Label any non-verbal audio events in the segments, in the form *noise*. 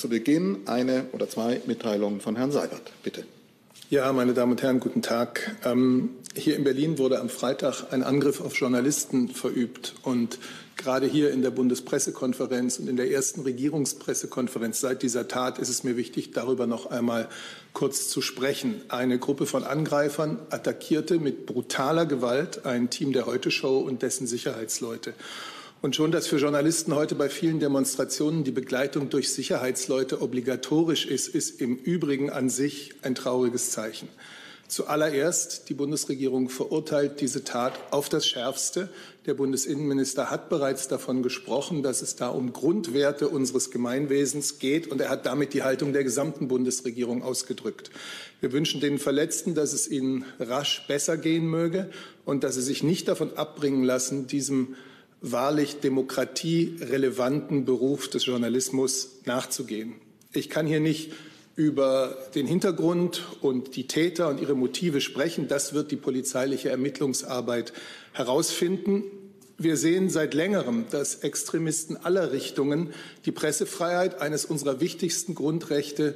Zu Beginn eine oder zwei Mitteilungen von Herrn Seibert. Bitte. Ja, meine Damen und Herren, guten Tag. Ähm, hier in Berlin wurde am Freitag ein Angriff auf Journalisten verübt. Und gerade hier in der Bundespressekonferenz und in der ersten Regierungspressekonferenz seit dieser Tat ist es mir wichtig, darüber noch einmal kurz zu sprechen. Eine Gruppe von Angreifern attackierte mit brutaler Gewalt ein Team der Heute Show und dessen Sicherheitsleute. Und schon, dass für Journalisten heute bei vielen Demonstrationen die Begleitung durch Sicherheitsleute obligatorisch ist, ist im Übrigen an sich ein trauriges Zeichen. Zuallererst, die Bundesregierung verurteilt diese Tat auf das Schärfste. Der Bundesinnenminister hat bereits davon gesprochen, dass es da um Grundwerte unseres Gemeinwesens geht, und er hat damit die Haltung der gesamten Bundesregierung ausgedrückt. Wir wünschen den Verletzten, dass es ihnen rasch besser gehen möge und dass sie sich nicht davon abbringen lassen, diesem wahrlich demokratierelevanten Beruf des Journalismus nachzugehen. Ich kann hier nicht über den Hintergrund und die Täter und ihre Motive sprechen. Das wird die polizeiliche Ermittlungsarbeit herausfinden. Wir sehen seit längerem, dass Extremisten aller Richtungen die Pressefreiheit, eines unserer wichtigsten Grundrechte,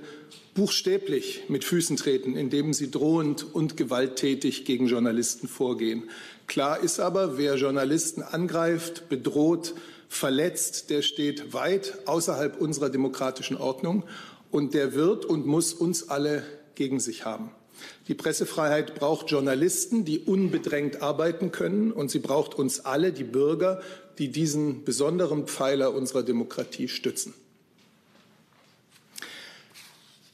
buchstäblich mit Füßen treten, indem sie drohend und gewalttätig gegen Journalisten vorgehen. Klar ist aber, wer Journalisten angreift, bedroht, verletzt, der steht weit außerhalb unserer demokratischen Ordnung und der wird und muss uns alle gegen sich haben. Die Pressefreiheit braucht Journalisten, die unbedrängt arbeiten können, und sie braucht uns alle, die Bürger, die diesen besonderen Pfeiler unserer Demokratie stützen.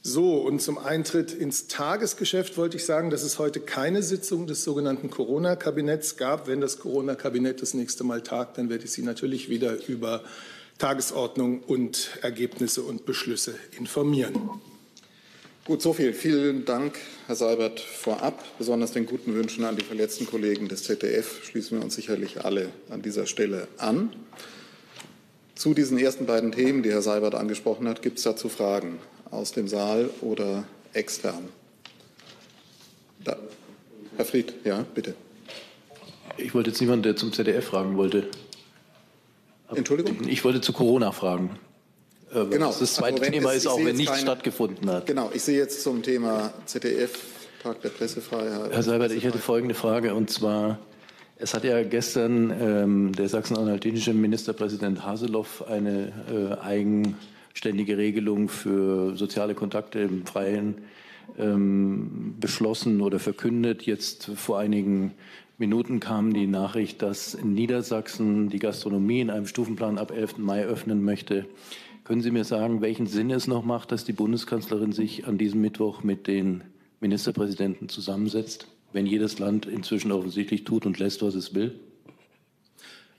So, und zum Eintritt ins Tagesgeschäft wollte ich sagen, dass es heute keine Sitzung des sogenannten Corona-Kabinetts gab. Wenn das Corona-Kabinett das nächste Mal tagt, dann werde ich Sie natürlich wieder über Tagesordnung und Ergebnisse und Beschlüsse informieren. Gut, so viel. Vielen Dank, Herr Seibert, vorab. Besonders den guten Wünschen an die verletzten Kollegen des ZDF schließen wir uns sicherlich alle an dieser Stelle an. Zu diesen ersten beiden Themen, die Herr Seibert angesprochen hat, gibt es dazu Fragen aus dem Saal oder extern? Da. Herr Fried, ja, bitte. Ich wollte jetzt niemanden, der zum ZDF fragen wollte. Entschuldigung? Ich wollte zu Corona fragen. Äh, genau. Das, zweite also Thema es, ist auch, wenn nichts keine, stattgefunden hat. Genau, ich sehe jetzt zum Thema ZDF, Tag der Pressefreiheit. Herr Seibert, ich hätte folgende Frage, und zwar, es hat ja gestern ähm, der sachsen-anhaltinische Ministerpräsident Haseloff eine äh, eigen ständige Regelung für soziale Kontakte im Freien ähm, beschlossen oder verkündet. Jetzt vor einigen Minuten kam die Nachricht, dass in Niedersachsen die Gastronomie in einem Stufenplan ab 11. Mai öffnen möchte. Können Sie mir sagen, welchen Sinn es noch macht, dass die Bundeskanzlerin sich an diesem Mittwoch mit den Ministerpräsidenten zusammensetzt, wenn jedes Land inzwischen offensichtlich tut und lässt, was es will?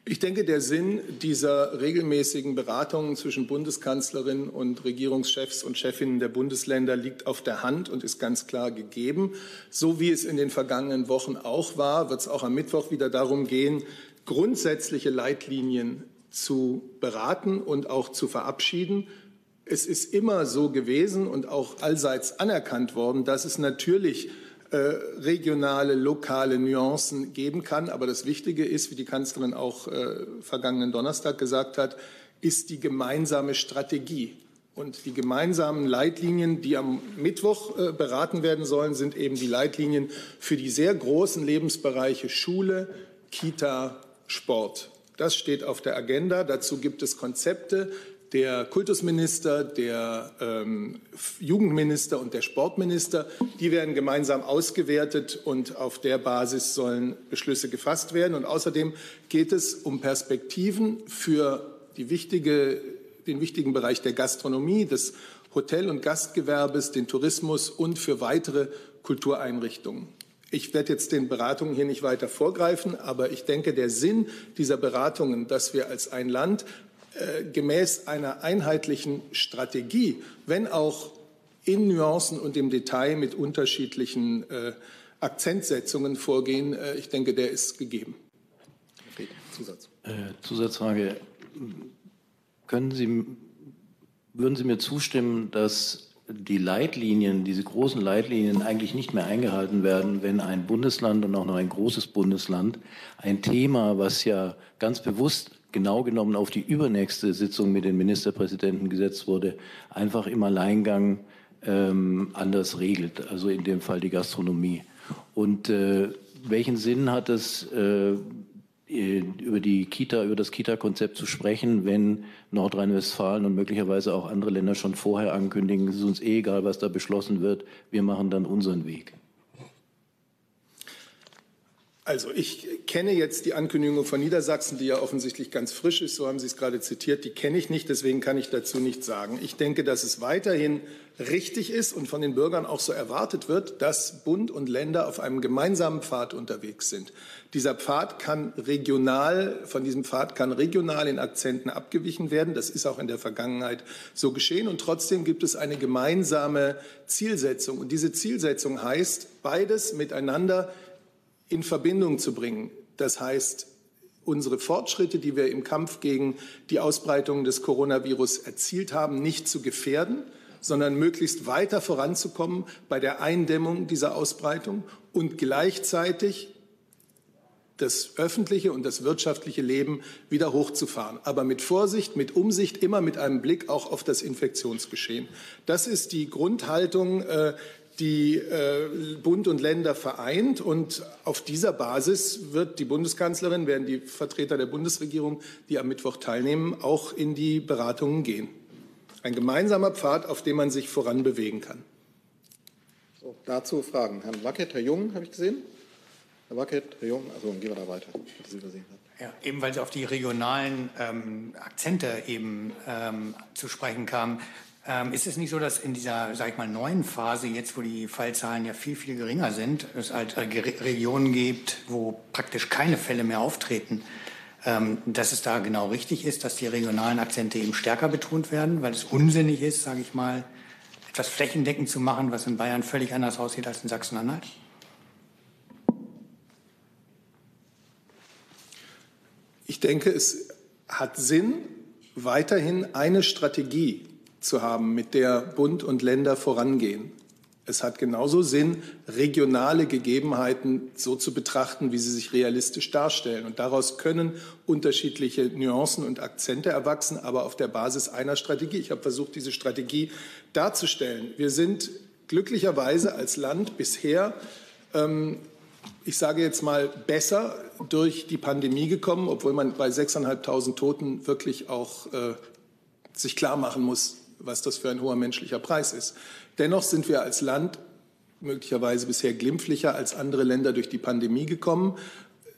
Ich denke, der Sinn dieser regelmäßigen Beratungen zwischen Bundeskanzlerin und Regierungschefs und Chefinnen der Bundesländer liegt auf der Hand und ist ganz klar gegeben. So wie es in den vergangenen Wochen auch war, wird es auch am Mittwoch wieder darum gehen, grundsätzliche Leitlinien zu beraten und auch zu verabschieden. Es ist immer so gewesen und auch allseits anerkannt worden, dass es natürlich äh, regionale, lokale Nuancen geben kann. Aber das Wichtige ist, wie die Kanzlerin auch äh, vergangenen Donnerstag gesagt hat, ist die gemeinsame Strategie. Und die gemeinsamen Leitlinien, die am Mittwoch äh, beraten werden sollen, sind eben die Leitlinien für die sehr großen Lebensbereiche Schule, Kita, Sport. Das steht auf der Agenda. Dazu gibt es Konzepte, der Kultusminister, der ähm, Jugendminister und der Sportminister, die werden gemeinsam ausgewertet und auf der Basis sollen Beschlüsse gefasst werden. Und außerdem geht es um Perspektiven für wichtige, den wichtigen Bereich der Gastronomie, des Hotel- und Gastgewerbes, den Tourismus und für weitere Kultureinrichtungen. Ich werde jetzt den Beratungen hier nicht weiter vorgreifen, aber ich denke, der Sinn dieser Beratungen, dass wir als ein Land gemäß einer einheitlichen Strategie, wenn auch in Nuancen und im Detail mit unterschiedlichen äh, Akzentsetzungen vorgehen. Äh, ich denke, der ist gegeben. Zusatz. Äh, Zusatzfrage. Können Sie, würden Sie mir zustimmen, dass die Leitlinien, diese großen Leitlinien eigentlich nicht mehr eingehalten werden, wenn ein Bundesland und auch noch ein großes Bundesland ein Thema, was ja ganz bewusst genau genommen auf die übernächste Sitzung mit den Ministerpräsidenten gesetzt wurde, einfach im Alleingang ähm, anders regelt, also in dem Fall die Gastronomie. Und äh, welchen Sinn hat es, äh, über die Kita, über das Kita-Konzept zu sprechen, wenn Nordrhein-Westfalen und möglicherweise auch andere Länder schon vorher ankündigen, es ist uns eh egal, was da beschlossen wird, wir machen dann unseren Weg. Also ich kenne jetzt die Ankündigung von Niedersachsen, die ja offensichtlich ganz frisch ist, so haben Sie es gerade zitiert, die kenne ich nicht, deswegen kann ich dazu nichts sagen. Ich denke, dass es weiterhin richtig ist und von den Bürgern auch so erwartet wird, dass Bund und Länder auf einem gemeinsamen Pfad unterwegs sind. Dieser Pfad kann regional, von diesem Pfad kann regional in Akzenten abgewichen werden. Das ist auch in der Vergangenheit so geschehen. Und trotzdem gibt es eine gemeinsame Zielsetzung. Und diese Zielsetzung heißt, beides miteinander in Verbindung zu bringen. Das heißt, unsere Fortschritte, die wir im Kampf gegen die Ausbreitung des Coronavirus erzielt haben, nicht zu gefährden, sondern möglichst weiter voranzukommen bei der Eindämmung dieser Ausbreitung und gleichzeitig das öffentliche und das wirtschaftliche Leben wieder hochzufahren. Aber mit Vorsicht, mit Umsicht, immer mit einem Blick auch auf das Infektionsgeschehen. Das ist die Grundhaltung, äh, die äh, Bund und Länder vereint. Und auf dieser Basis wird die Bundeskanzlerin, werden die Vertreter der Bundesregierung, die am Mittwoch teilnehmen, auch in die Beratungen gehen. Ein gemeinsamer Pfad, auf dem man sich voranbewegen kann. So, dazu Fragen. Herrn Wackett, Herr Jung, habe ich gesehen. Herr Wackett, Herr Jung, also gehen wir da weiter, Sie übersehen Ja, eben weil Sie auf die regionalen ähm, Akzente eben ähm, zu sprechen kamen. Ähm, ist es nicht so, dass in dieser, sag ich mal, neuen Phase, jetzt wo die Fallzahlen ja viel, viel geringer sind, es halt äh, Regionen gibt, wo praktisch keine Fälle mehr auftreten, ähm, dass es da genau richtig ist, dass die regionalen Akzente eben stärker betont werden, weil es unsinnig ist, sage ich mal, etwas flächendeckend zu machen, was in Bayern völlig anders aussieht als in Sachsen-Anhalt? Ich denke, es hat Sinn, weiterhin eine Strategie zu haben, mit der Bund und Länder vorangehen. Es hat genauso Sinn, regionale Gegebenheiten so zu betrachten, wie sie sich realistisch darstellen. Und daraus können unterschiedliche Nuancen und Akzente erwachsen, aber auf der Basis einer Strategie. Ich habe versucht, diese Strategie darzustellen. Wir sind glücklicherweise als Land bisher, ähm, ich sage jetzt mal, besser durch die Pandemie gekommen, obwohl man bei 6.500 Toten wirklich auch äh, sich klar machen muss, was das für ein hoher menschlicher Preis ist. Dennoch sind wir als Land möglicherweise bisher glimpflicher als andere Länder durch die Pandemie gekommen.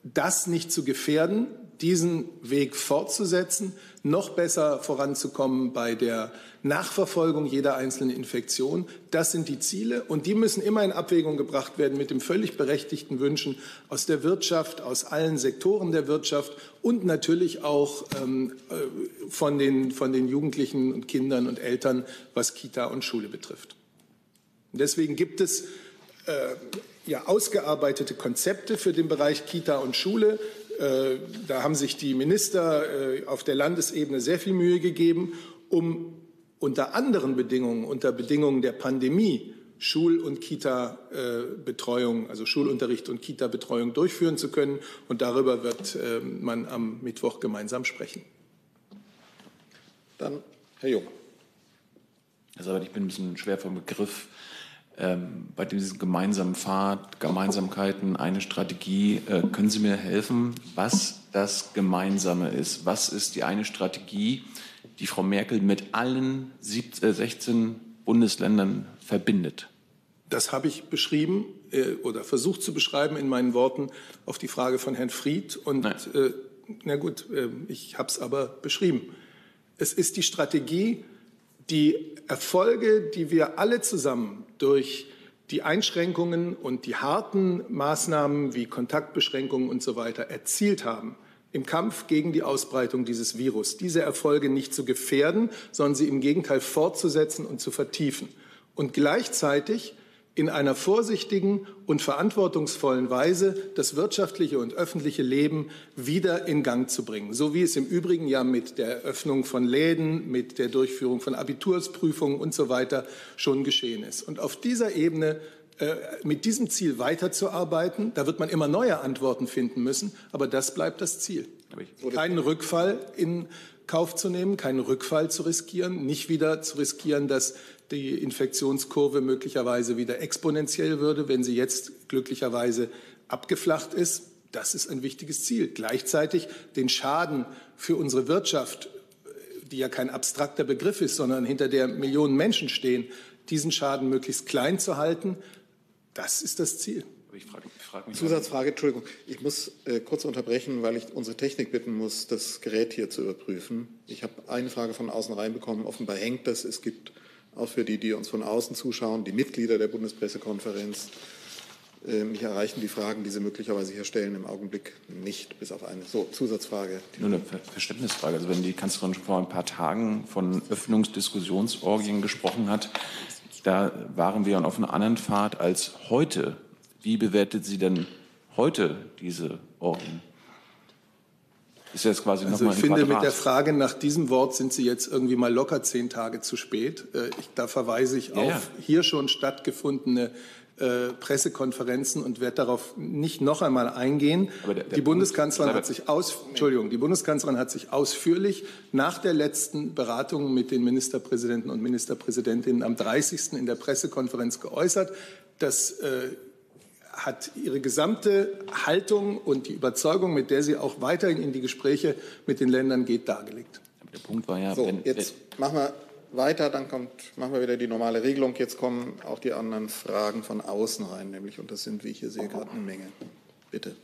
Das nicht zu gefährden, diesen Weg fortzusetzen, noch besser voranzukommen bei der Nachverfolgung jeder einzelnen Infektion. Das sind die Ziele und die müssen immer in Abwägung gebracht werden mit dem völlig berechtigten Wünschen aus der Wirtschaft, aus allen Sektoren der Wirtschaft und natürlich auch ähm, äh, von, den, von den Jugendlichen und Kindern und Eltern, was Kita und Schule betrifft. Deswegen gibt es äh, ja, ausgearbeitete Konzepte für den Bereich Kita und Schule. Äh, da haben sich die Minister äh, auf der Landesebene sehr viel Mühe gegeben, um unter anderen Bedingungen, unter Bedingungen der Pandemie, Schul- und Kita-Betreuung, also Schulunterricht und Kita-Betreuung durchführen zu können. Und darüber wird man am Mittwoch gemeinsam sprechen. Dann Herr Jung. Also ich bin ein bisschen schwer vom Begriff ähm, bei diesem gemeinsamen Pfad, Gemeinsamkeiten, eine Strategie. Äh, können Sie mir helfen, was das Gemeinsame ist? Was ist die eine Strategie, die Frau Merkel mit allen 17, äh, 16 Bundesländern verbindet? Das habe ich beschrieben äh, oder versucht zu beschreiben in meinen Worten auf die Frage von Herrn Fried. Und äh, na gut, äh, ich habe es aber beschrieben. Es ist die Strategie, die Erfolge, die wir alle zusammen durch die Einschränkungen und die harten Maßnahmen wie Kontaktbeschränkungen und so weiter erzielt haben im Kampf gegen die Ausbreitung dieses Virus, diese Erfolge nicht zu gefährden, sondern sie im Gegenteil fortzusetzen und zu vertiefen. Und gleichzeitig in einer vorsichtigen und verantwortungsvollen Weise das wirtschaftliche und öffentliche Leben wieder in Gang zu bringen. So wie es im Übrigen ja mit der Eröffnung von Läden, mit der Durchführung von Abitursprüfungen und so weiter schon geschehen ist. Und auf dieser Ebene äh, mit diesem Ziel weiterzuarbeiten, da wird man immer neue Antworten finden müssen, aber das bleibt das Ziel. keinen Rückfall in Kauf zu nehmen, keinen Rückfall zu riskieren, nicht wieder zu riskieren, dass die Infektionskurve möglicherweise wieder exponentiell würde, wenn sie jetzt glücklicherweise abgeflacht ist. Das ist ein wichtiges Ziel. Gleichzeitig den Schaden für unsere Wirtschaft, die ja kein abstrakter Begriff ist, sondern hinter der Millionen Menschen stehen, diesen Schaden möglichst klein zu halten, das ist das Ziel. Ich frage, ich frage mich Zusatzfrage, Entschuldigung. Ich muss äh, kurz unterbrechen, weil ich unsere Technik bitten muss, das Gerät hier zu überprüfen. Ich habe eine Frage von außen reinbekommen. Offenbar hängt das. Es gibt auch für die, die uns von außen zuschauen, die Mitglieder der Bundespressekonferenz. Mich erreichen die Fragen, die Sie möglicherweise hier stellen, im Augenblick nicht, bis auf eine. So, Zusatzfrage. Nur eine Verständnisfrage. Also wenn die Kanzlerin schon vor ein paar Tagen von Öffnungsdiskussionsorgien gesprochen hat, da waren wir auf einer anderen Fahrt als heute. Wie bewertet sie denn heute diese Orgien? Ist jetzt quasi also ich finde, Quadrat. mit der Frage nach diesem Wort sind Sie jetzt irgendwie mal locker zehn Tage zu spät. Äh, ich, da verweise ich ja, auf ja. hier schon stattgefundene äh, Pressekonferenzen und werde darauf nicht noch einmal eingehen. Der, der die Bundeskanzlerin hat sich aus, Entschuldigung, die Bundeskanzlerin hat sich ausführlich nach der letzten Beratung mit den Ministerpräsidenten und Ministerpräsidentinnen am 30. in der Pressekonferenz geäußert. Das äh, hat ihre gesamte Haltung und die Überzeugung, mit der sie auch weiterhin in die Gespräche mit den Ländern geht, dargelegt. Der Punkt war ja, so, wenn, jetzt machen wir weiter, dann kommt, machen wir wieder die normale Regelung. Jetzt kommen auch die anderen Fragen von außen rein, nämlich, und das sind, wie ich hier sehe, gerade eine Menge. Bitte.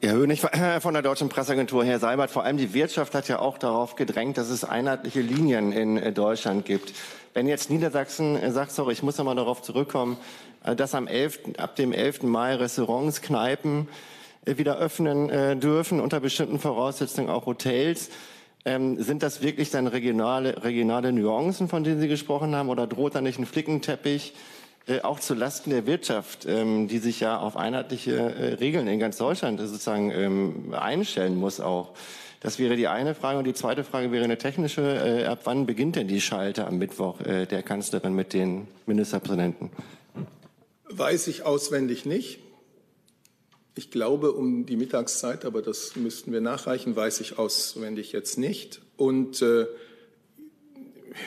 Herr Hönig von der Deutschen Presseagentur, Herr Seibert, vor allem die Wirtschaft hat ja auch darauf gedrängt, dass es einheitliche Linien in äh, Deutschland gibt. Wenn jetzt Niedersachsen äh, sagt, sorry, ich muss nochmal darauf zurückkommen, äh, dass am 11., ab dem 11. Mai Restaurants, Kneipen wieder öffnen dürfen, unter bestimmten Voraussetzungen auch Hotels, ähm, sind das wirklich dann regionale, regionale Nuancen, von denen Sie gesprochen haben, oder droht da nicht ein Flickenteppich? Äh, auch zu Lasten der Wirtschaft, ähm, die sich ja auf einheitliche äh, Regeln in ganz Deutschland sozusagen ähm, einstellen muss auch. Das wäre die eine Frage. Und die zweite Frage wäre eine technische. Äh, ab wann beginnt denn die Schalte am Mittwoch äh, der Kanzlerin mit den Ministerpräsidenten? Weiß ich auswendig nicht. Ich glaube um die Mittagszeit, aber das müssten wir nachreichen, weiß ich auswendig jetzt nicht. Und äh,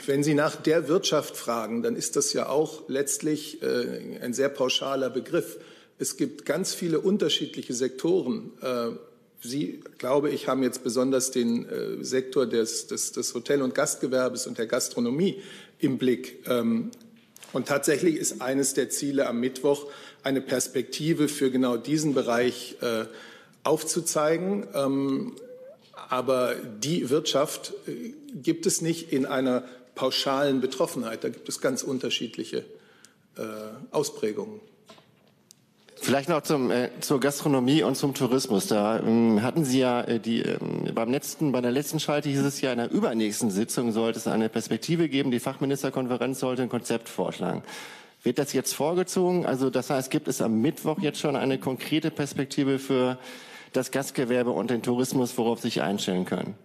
wenn Sie nach der Wirtschaft fragen, dann ist das ja auch letztlich äh, ein sehr pauschaler Begriff. Es gibt ganz viele unterschiedliche Sektoren. Äh, Sie, glaube ich, haben jetzt besonders den äh, Sektor des, des, des, Hotel- und Gastgewerbes und der Gastronomie im Blick. Ähm, und tatsächlich ist eines der Ziele am Mittwoch, eine Perspektive für genau diesen Bereich äh, aufzuzeigen. Ähm, aber die Wirtschaft äh, gibt es nicht in einer pauschalen Betroffenheit. Da gibt es ganz unterschiedliche äh, Ausprägungen. Vielleicht noch zum, äh, zur Gastronomie und zum Tourismus. Da ähm, hatten Sie ja äh, die ähm, beim letzten, bei der letzten Schalte hieß es ja, in der übernächsten Sitzung sollte es eine Perspektive geben. Die Fachministerkonferenz sollte ein Konzept vorschlagen. Wird das jetzt vorgezogen? Also das heißt, gibt es am Mittwoch jetzt schon eine konkrete Perspektive für das Gastgewerbe und den Tourismus, worauf Sie sich einstellen können?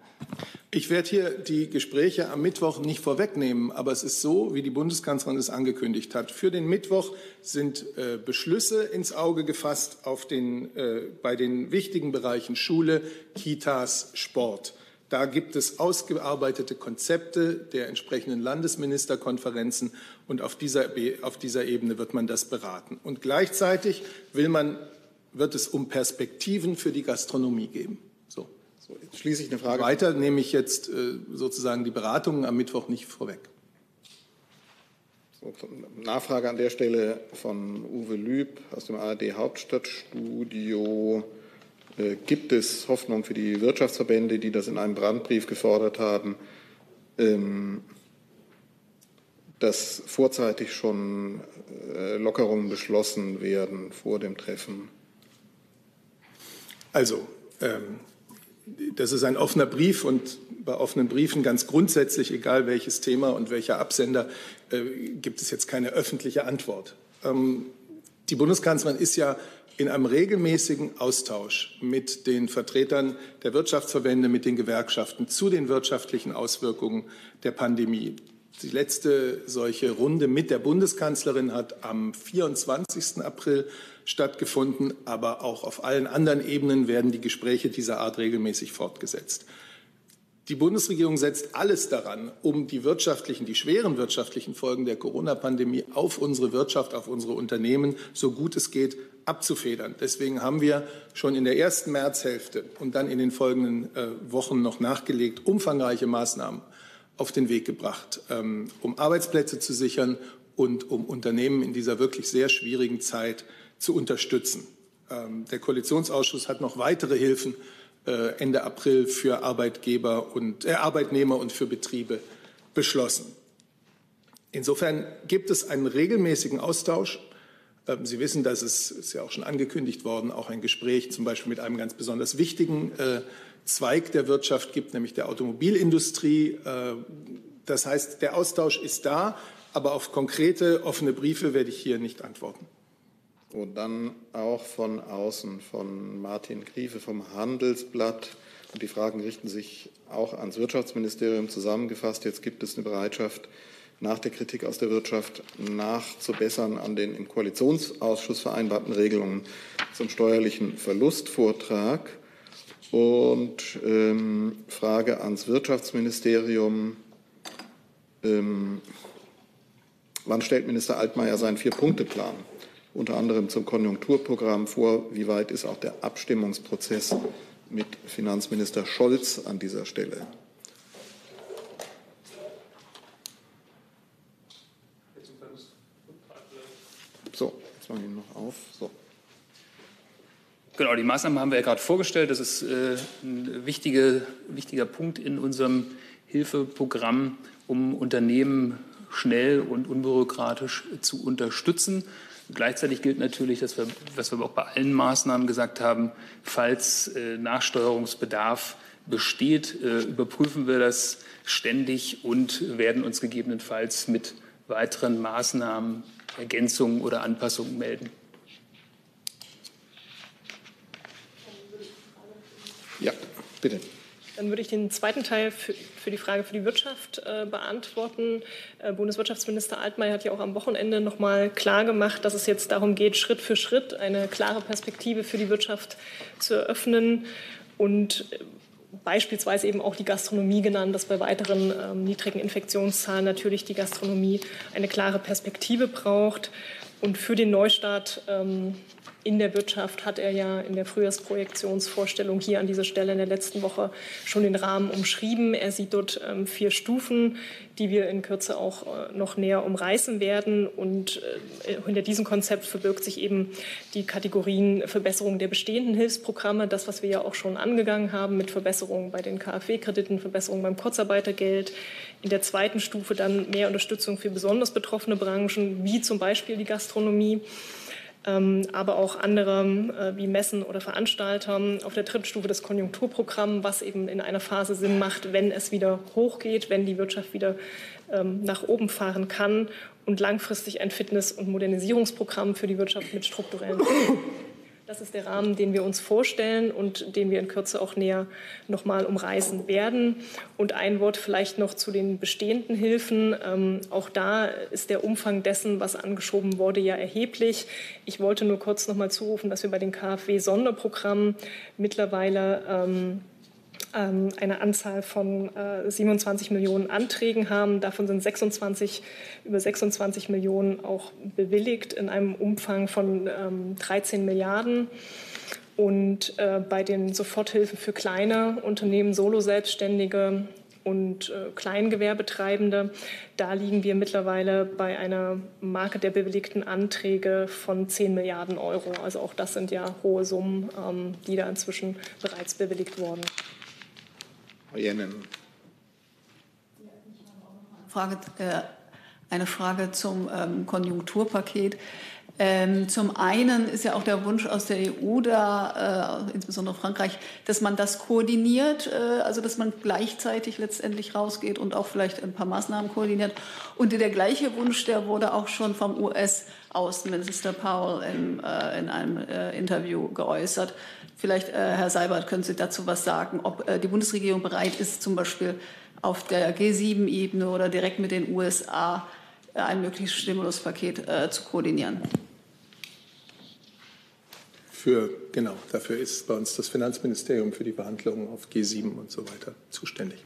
Ich werde hier die Gespräche am Mittwoch nicht vorwegnehmen, aber es ist so, wie die Bundeskanzlerin es angekündigt hat. Für den Mittwoch sind äh, Beschlüsse ins Auge gefasst auf den, äh, bei den wichtigen Bereichen Schule, Kitas, Sport. Da gibt es ausgearbeitete Konzepte der entsprechenden Landesministerkonferenzen und auf dieser, auf dieser Ebene wird man das beraten. Und gleichzeitig will man, wird es um Perspektiven für die Gastronomie geben. So. jetzt schließe ich eine Frage. Weiter nehme ich jetzt äh, sozusagen die Beratungen am Mittwoch nicht vorweg. So, Nachfrage an der Stelle von Uwe Lüb aus dem ARD Hauptstadtstudio. Äh, gibt es Hoffnung für die Wirtschaftsverbände, die das in einem Brandbrief gefordert haben, ähm, dass vorzeitig schon äh, Lockerungen beschlossen werden vor dem Treffen? Also, ähm, das ist ein offener Brief und bei offenen Briefen ganz grundsätzlich, egal welches Thema und welcher Absender, äh, gibt es jetzt keine öffentliche Antwort. Ähm, die Bundeskanzlerin ist ja in einem regelmäßigen Austausch mit den Vertretern der Wirtschaftsverbände, mit den Gewerkschaften zu den wirtschaftlichen Auswirkungen der Pandemie. Die letzte solche Runde mit der Bundeskanzlerin hat am 24. April stattgefunden, aber auch auf allen anderen Ebenen werden die Gespräche dieser Art regelmäßig fortgesetzt. Die Bundesregierung setzt alles daran, um die wirtschaftlichen, die schweren wirtschaftlichen Folgen der Corona-Pandemie auf unsere Wirtschaft, auf unsere Unternehmen so gut es geht abzufedern. Deswegen haben wir schon in der ersten Märzhälfte und dann in den folgenden äh, Wochen noch nachgelegt umfangreiche Maßnahmen auf den Weg gebracht, ähm, um Arbeitsplätze zu sichern und um Unternehmen in dieser wirklich sehr schwierigen Zeit zu unterstützen. Ähm, der Koalitionsausschuss hat noch weitere Hilfen äh, Ende April für Arbeitgeber und äh, Arbeitnehmer und für Betriebe beschlossen. Insofern gibt es einen regelmäßigen Austausch. Ähm, Sie wissen, dass es ist ja auch schon angekündigt worden, auch ein Gespräch zum Beispiel mit einem ganz besonders wichtigen äh, Zweig der Wirtschaft gibt, nämlich der Automobilindustrie. Äh, das heißt, der Austausch ist da, aber auf konkrete offene Briefe werde ich hier nicht antworten. Und dann auch von außen von Martin Griefe vom Handelsblatt. Und die Fragen richten sich auch ans Wirtschaftsministerium zusammengefasst. Jetzt gibt es eine Bereitschaft, nach der Kritik aus der Wirtschaft nachzubessern an den im Koalitionsausschuss vereinbarten Regelungen zum steuerlichen Verlustvortrag. Und ähm, Frage ans Wirtschaftsministerium. Ähm, wann stellt Minister Altmaier seinen Vier-Punkte-Plan unter anderem zum Konjunkturprogramm vor. Wie weit ist auch der Abstimmungsprozess mit Finanzminister Scholz an dieser Stelle? So, jetzt machen wir ihn noch auf. So. Genau, die Maßnahmen haben wir ja gerade vorgestellt. Das ist äh, ein wichtige, wichtiger Punkt in unserem Hilfeprogramm, um Unternehmen schnell und unbürokratisch zu unterstützen. Gleichzeitig gilt natürlich, dass wir, was wir auch bei allen Maßnahmen gesagt haben, falls äh, Nachsteuerungsbedarf besteht, äh, überprüfen wir das ständig und werden uns gegebenenfalls mit weiteren Maßnahmen, Ergänzungen oder Anpassungen melden. Ja, bitte. Dann würde ich den zweiten Teil für, für die Frage für die Wirtschaft äh, beantworten. Äh, Bundeswirtschaftsminister Altmaier hat ja auch am Wochenende noch mal klar gemacht, dass es jetzt darum geht, Schritt für Schritt eine klare Perspektive für die Wirtschaft zu eröffnen und äh, beispielsweise eben auch die Gastronomie genannt, dass bei weiteren ähm, niedrigen Infektionszahlen natürlich die Gastronomie eine klare Perspektive braucht. Und für den Neustart ähm, in der Wirtschaft hat er ja in der Frühjahrsprojektionsvorstellung hier an dieser Stelle in der letzten Woche schon den Rahmen umschrieben. Er sieht dort ähm, vier Stufen, die wir in Kürze auch äh, noch näher umreißen werden. Und äh, hinter diesem Konzept verbirgt sich eben die Kategorien Verbesserung der bestehenden Hilfsprogramme, das, was wir ja auch schon angegangen haben mit Verbesserungen bei den KfW-Krediten, Verbesserungen beim Kurzarbeitergeld. In der zweiten Stufe dann mehr Unterstützung für besonders betroffene Branchen, wie zum Beispiel die Gastronomie aber auch andere äh, wie Messen oder Veranstalter. Auf der dritten Stufe das Konjunkturprogramm, was eben in einer Phase Sinn macht, wenn es wieder hochgeht, wenn die Wirtschaft wieder ähm, nach oben fahren kann und langfristig ein Fitness- und Modernisierungsprogramm für die Wirtschaft mit strukturellen das ist der Rahmen, den wir uns vorstellen und den wir in Kürze auch näher noch mal umreißen werden. Und ein Wort vielleicht noch zu den bestehenden Hilfen. Ähm, auch da ist der Umfang dessen, was angeschoben wurde, ja erheblich. Ich wollte nur kurz noch mal zurufen, dass wir bei den KfW-Sonderprogrammen mittlerweile ähm, eine Anzahl von 27 äh, Millionen Anträgen haben. Davon sind 26, über 26 Millionen auch bewilligt in einem Umfang von 13 ähm, Milliarden. Und äh, bei den Soforthilfen für kleine Unternehmen, Solo-Selbstständige und äh, Kleingewerbetreibende, da liegen wir mittlerweile bei einer Marke der bewilligten Anträge von 10 Milliarden Euro. Also auch das sind ja hohe Summen, ähm, die da inzwischen bereits bewilligt wurden. Jennen. Frage, äh, eine Frage zum ähm, Konjunkturpaket. Ähm, zum einen ist ja auch der Wunsch aus der EU da, äh, insbesondere Frankreich, dass man das koordiniert, äh, also dass man gleichzeitig letztendlich rausgeht und auch vielleicht ein paar Maßnahmen koordiniert. Und der gleiche Wunsch, der wurde auch schon vom US-Außenminister Powell im, äh, in einem äh, Interview geäußert. Vielleicht, äh, Herr Seibert, können Sie dazu was sagen, ob äh, die Bundesregierung bereit ist, zum Beispiel auf der G7-Ebene oder direkt mit den USA ein mögliches Stimuluspaket zu koordinieren. Für, genau, dafür ist bei uns das Finanzministerium für die Verhandlungen auf G7 und so weiter zuständig.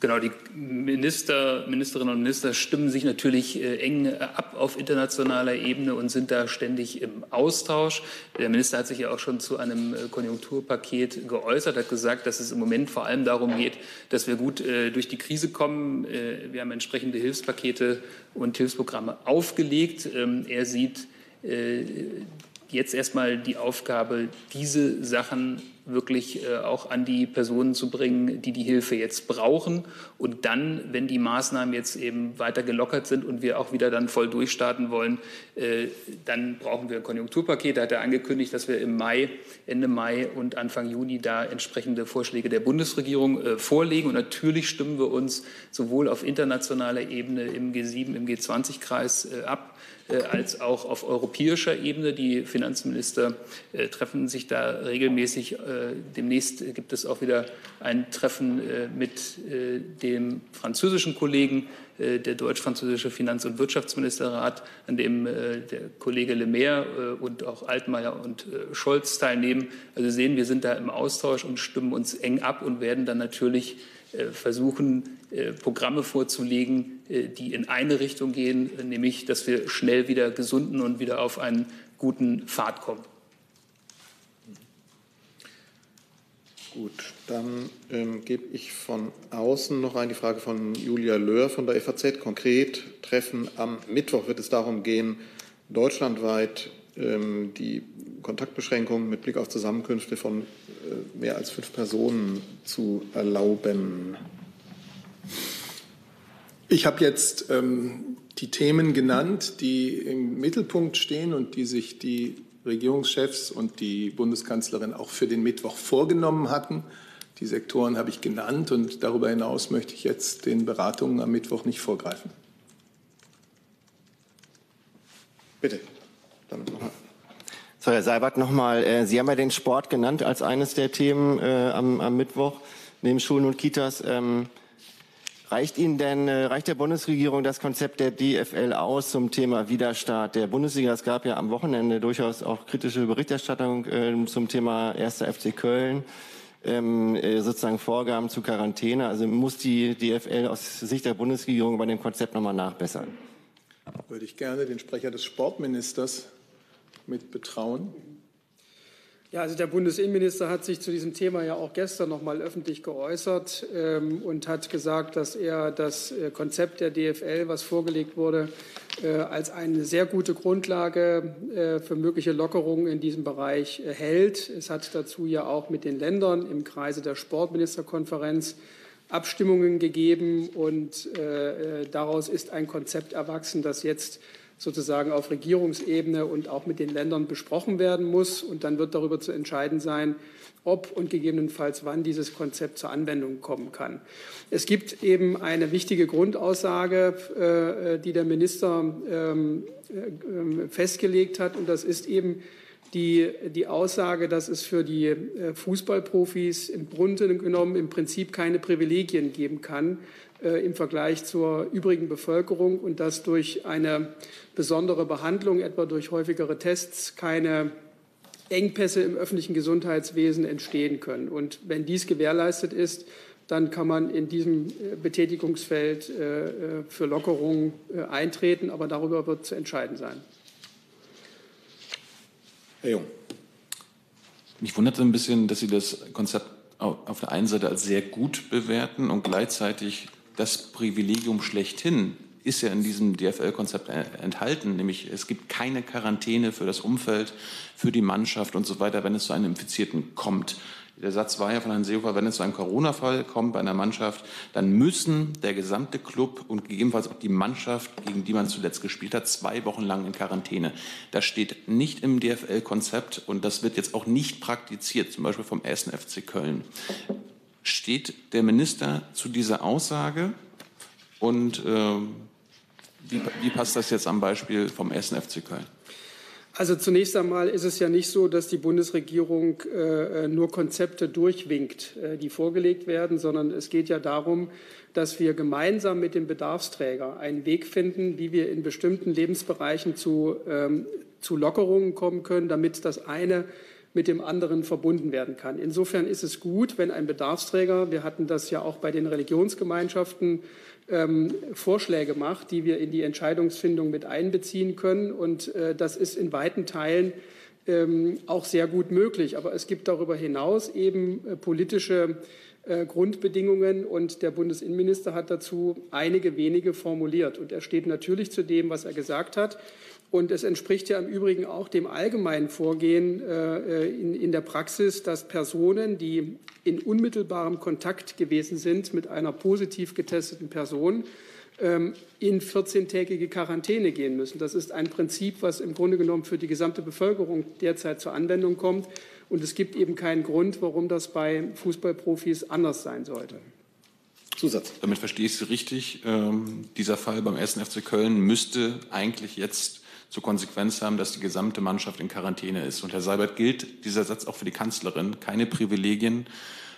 Genau, die Minister, Ministerinnen und Minister stimmen sich natürlich äh, eng äh, ab auf internationaler Ebene und sind da ständig im Austausch. Der Minister hat sich ja auch schon zu einem äh, Konjunkturpaket geäußert, hat gesagt, dass es im Moment vor allem darum geht, dass wir gut durch die Krise kommen. Wir haben entsprechende Hilfspakete und Hilfsprogramme aufgelegt. Ähm, er sieht jetzt erstmal die Aufgabe, diese Sachen wirklich äh, auch an die Personen zu bringen, die die Hilfe jetzt brauchen. Und dann, wenn die Maßnahmen jetzt eben weiter gelockert sind und wir auch wieder dann voll durchstarten wollen, äh, dann brauchen wir ein Konjunkturpaket. Da hat er angekündigt, dass wir im Mai, Ende Mai und Anfang Juni da entsprechende Vorschläge der Bundesregierung äh, vorlegen. Und natürlich stimmen wir uns sowohl auf internationaler Ebene im G7, im G20-Kreis äh, ab, als auch auf europäischer Ebene. Die Finanzminister treffen sich da regelmäßig. Äh, demnächst gibt es auch wieder ein Treffen mit dem französischen Kollegen, der deutsch-französische Finanz- und Wirtschaftsministerrat, an dem der Kollege Le Maire und auch Altmaier und Scholz teilnehmen. Also sehen, wir sind da im Austausch und stimmen uns eng ab und werden dann natürlich versuchen, Programme vorzulegen, äh, die in eine Richtung gehen, nämlich dass wir schnell wieder gesunden und wieder auf einen guten Pfad kommen. Gut, dann ähm, gebe ich von außen noch ein die Frage von Julia Löhr von der FAZ. Konkret Treffen am Mittwoch wird es darum gehen, deutschlandweit ähm, die Kontaktbeschränkungen mit Blick auf Zusammenkünfte von äh, mehr als fünf Personen zu erlauben. Ich habe jetzt ähm, die Themen genannt, die im Mittelpunkt stehen und die sich die Regierungschefs und die Bundeskanzlerin auch für den Mittwoch vorgenommen hatten. Die Sektoren habe ich genannt und darüber hinaus möchte ich jetzt den Beratungen am Mittwoch nicht vorgreifen. Bitte. So, Herr Seibert, nochmal. Äh, Sie haben ja den Sport genannt als eines der Themen äh, am, am, Mittwoch neben Schulen und Kitas. Ähm, Reicht Ihnen denn, äh, reicht der Bundesregierung das Konzept der DFL aus zum Thema Widerstart der Bundesliga? Es gab ja am Wochenende durchaus auch kritische Berichterstattung äh, zum Thema 1. FC Köln, ähm, äh, sozusagen Vorgaben zu Quarantäne. Also muss die DFL aus Sicht der Bundesregierung bei dem Konzept nochmal nachbessern? Würde ich gerne den Sprecher des Sportministers mit betrauen. Ja, also der Bundesinnenminister hat sich zu diesem Thema ja auch gestern noch mal öffentlich geäußert ähm, und hat gesagt, dass er das äh, Konzept der DFL, was vorgelegt wurde, äh, als eine sehr gute Grundlage äh, für mögliche Lockerungen in diesem Bereich äh, hält. Es hat dazu ja auch mit den Ländern im Kreise der Sportministerkonferenz Abstimmungen gegeben und äh, daraus ist ein Konzept erwachsen, das jetzt sozusagen auf Regierungsebene und auch mit den Ländern besprochen werden muss. Und dann wird darüber zu entscheiden sein, ob und gegebenenfalls wann dieses Konzept zur Anwendung kommen kann. Es gibt eben eine wichtige Grundaussage, äh, die der Minister ähm, äh, festgelegt hat, und das ist eben die, die Aussage, dass es für die äh, Fußballprofis im Grunde genommen im Prinzip keine Privilegien geben kann im Vergleich zur übrigen Bevölkerung und dass durch eine besondere Behandlung, etwa durch häufigere Tests, keine Engpässe im öffentlichen Gesundheitswesen entstehen können. Und wenn dies gewährleistet ist, dann kann man in diesem äh, Betätigungsfeld äh, für Lockerungen eintreten. Aber darüber wird zu entscheiden sein. Herr Jung. Mich wundert ein bisschen, dass Sie das Konzept auf der einen Seite als sehr gut bewerten und gleichzeitig das Privilegium schlechthin ist ja in diesem DFL-Konzept enthalten, nämlich es gibt keine Quarantäne für das Umfeld, für die Mannschaft und so weiter, wenn es zu einem Infizierten kommt. Der Satz war ja von Herrn Seehofer, wenn es zu einem Corona-Fall kommt bei einer Mannschaft, dann müssen der gesamte Club und gegebenenfalls auch die Mannschaft, gegen die man zuletzt gespielt hat, zwei Wochen lang in Quarantäne. Das steht nicht im DFL-Konzept und das wird jetzt auch nicht praktiziert, zum Beispiel vom 1. FC Köln. Steht der Minister zu dieser Aussage und äh, wie, wie passt das jetzt am Beispiel vom 1. FC Köln? Also zunächst einmal ist es ja nicht so, dass die Bundesregierung äh, nur Konzepte durchwinkt, äh, die vorgelegt werden, sondern es geht ja darum, dass wir gemeinsam mit dem Bedarfsträger einen Weg finden, wie wir in bestimmten Lebensbereichen zu, ähm, zu Lockerungen kommen können, damit das eine mit dem anderen verbunden werden kann. Insofern ist es gut, wenn ein Bedarfsträger, wir hatten das ja auch bei den Religionsgemeinschaften, ähm, Vorschläge macht, die wir in die Entscheidungsfindung mit einbeziehen können. Und äh, das ist in weiten Teilen ähm, auch sehr gut möglich. Aber es gibt darüber hinaus eben äh, politische äh, Grundbedingungen und der Bundesinnenminister hat dazu einige wenige formuliert. Und er steht natürlich zu dem, was er gesagt hat. Und es entspricht ja im Übrigen auch dem allgemeinen Vorgehen äh, in, in, der Praxis, dass Personen, die in unmittelbarem Kontakt gewesen sind mit einer positiv getesteten Person, ähm, in 14-tägige Quarantäne gehen müssen. Das ist ein Prinzip, was im Grunde genommen für die gesamte Bevölkerung derzeit zur Anwendung kommt. Und es gibt eben keinen Grund, warum das bei Fußballprofis anders sein sollte. Zusatz. Damit verstehe ich Sie richtig. Ähm, dieser Fall beim 1. FC Köln müsste eigentlich jetzt zur Konsequenz haben, dass die gesamte Mannschaft in Quarantäne ist. Und Herr Seibert, gilt dieser Satz auch für die Kanzlerin? Keine Privilegien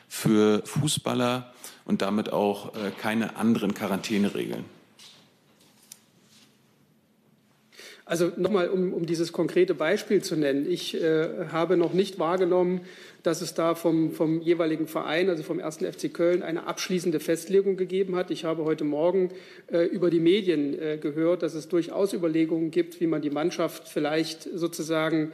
für Fußballer und damit auch äh, keine anderen Quarantäneregeln? Also nochmal, um, um dieses konkrete Beispiel zu nennen. Ich äh, habe noch nicht wahrgenommen, dass es da vom, vom jeweiligen Verein, also vom 1. FC Köln, eine abschließende Festlegung gegeben hat. Ich habe heute Morgen äh, über die Medien äh, gehört, dass es durchaus Überlegungen gibt, wie man die Mannschaft vielleicht sozusagen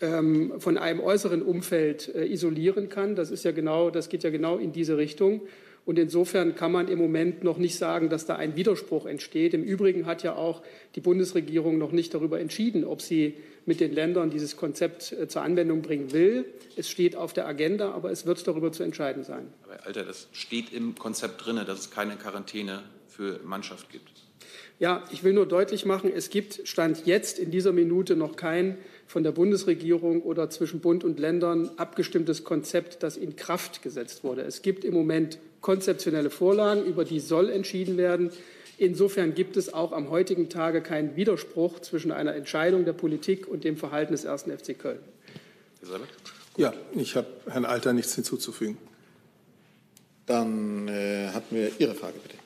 ähm, von einem äußeren Umfeld äh, isolieren kann. Das ist ja genau, das geht ja genau in diese Richtung. Und insofern kann man im Moment noch nicht sagen, dass da ein Widerspruch entsteht. Im Übrigen hat ja auch die Bundesregierung noch nicht darüber entschieden, ob sie mit den Ländern dieses Konzept äh, zur Anwendung bringen will. Es steht auf der Agenda, aber es wird darüber zu entscheiden sein. Aber Alter, das steht im Konzept drin, dass es keine Quarantäne für Mannschaft gibt. Ja, ich will nur deutlich machen, es gibt Stand jetzt in dieser Minute noch kein von der Bundesregierung oder zwischen Bund und Ländern abgestimmtes Konzept, das in Kraft gesetzt wurde. Es gibt im Moment konzeptionelle Vorlagen, über die soll entschieden werden. Insofern gibt es auch am heutigen Tage keinen Widerspruch zwischen einer Entscheidung der Politik und dem Verhalten des 1. FC Köln. Ja, ich habe Herrn Alter nichts hinzuzufügen. Dann äh, hatten wir Ihre Frage, bitte.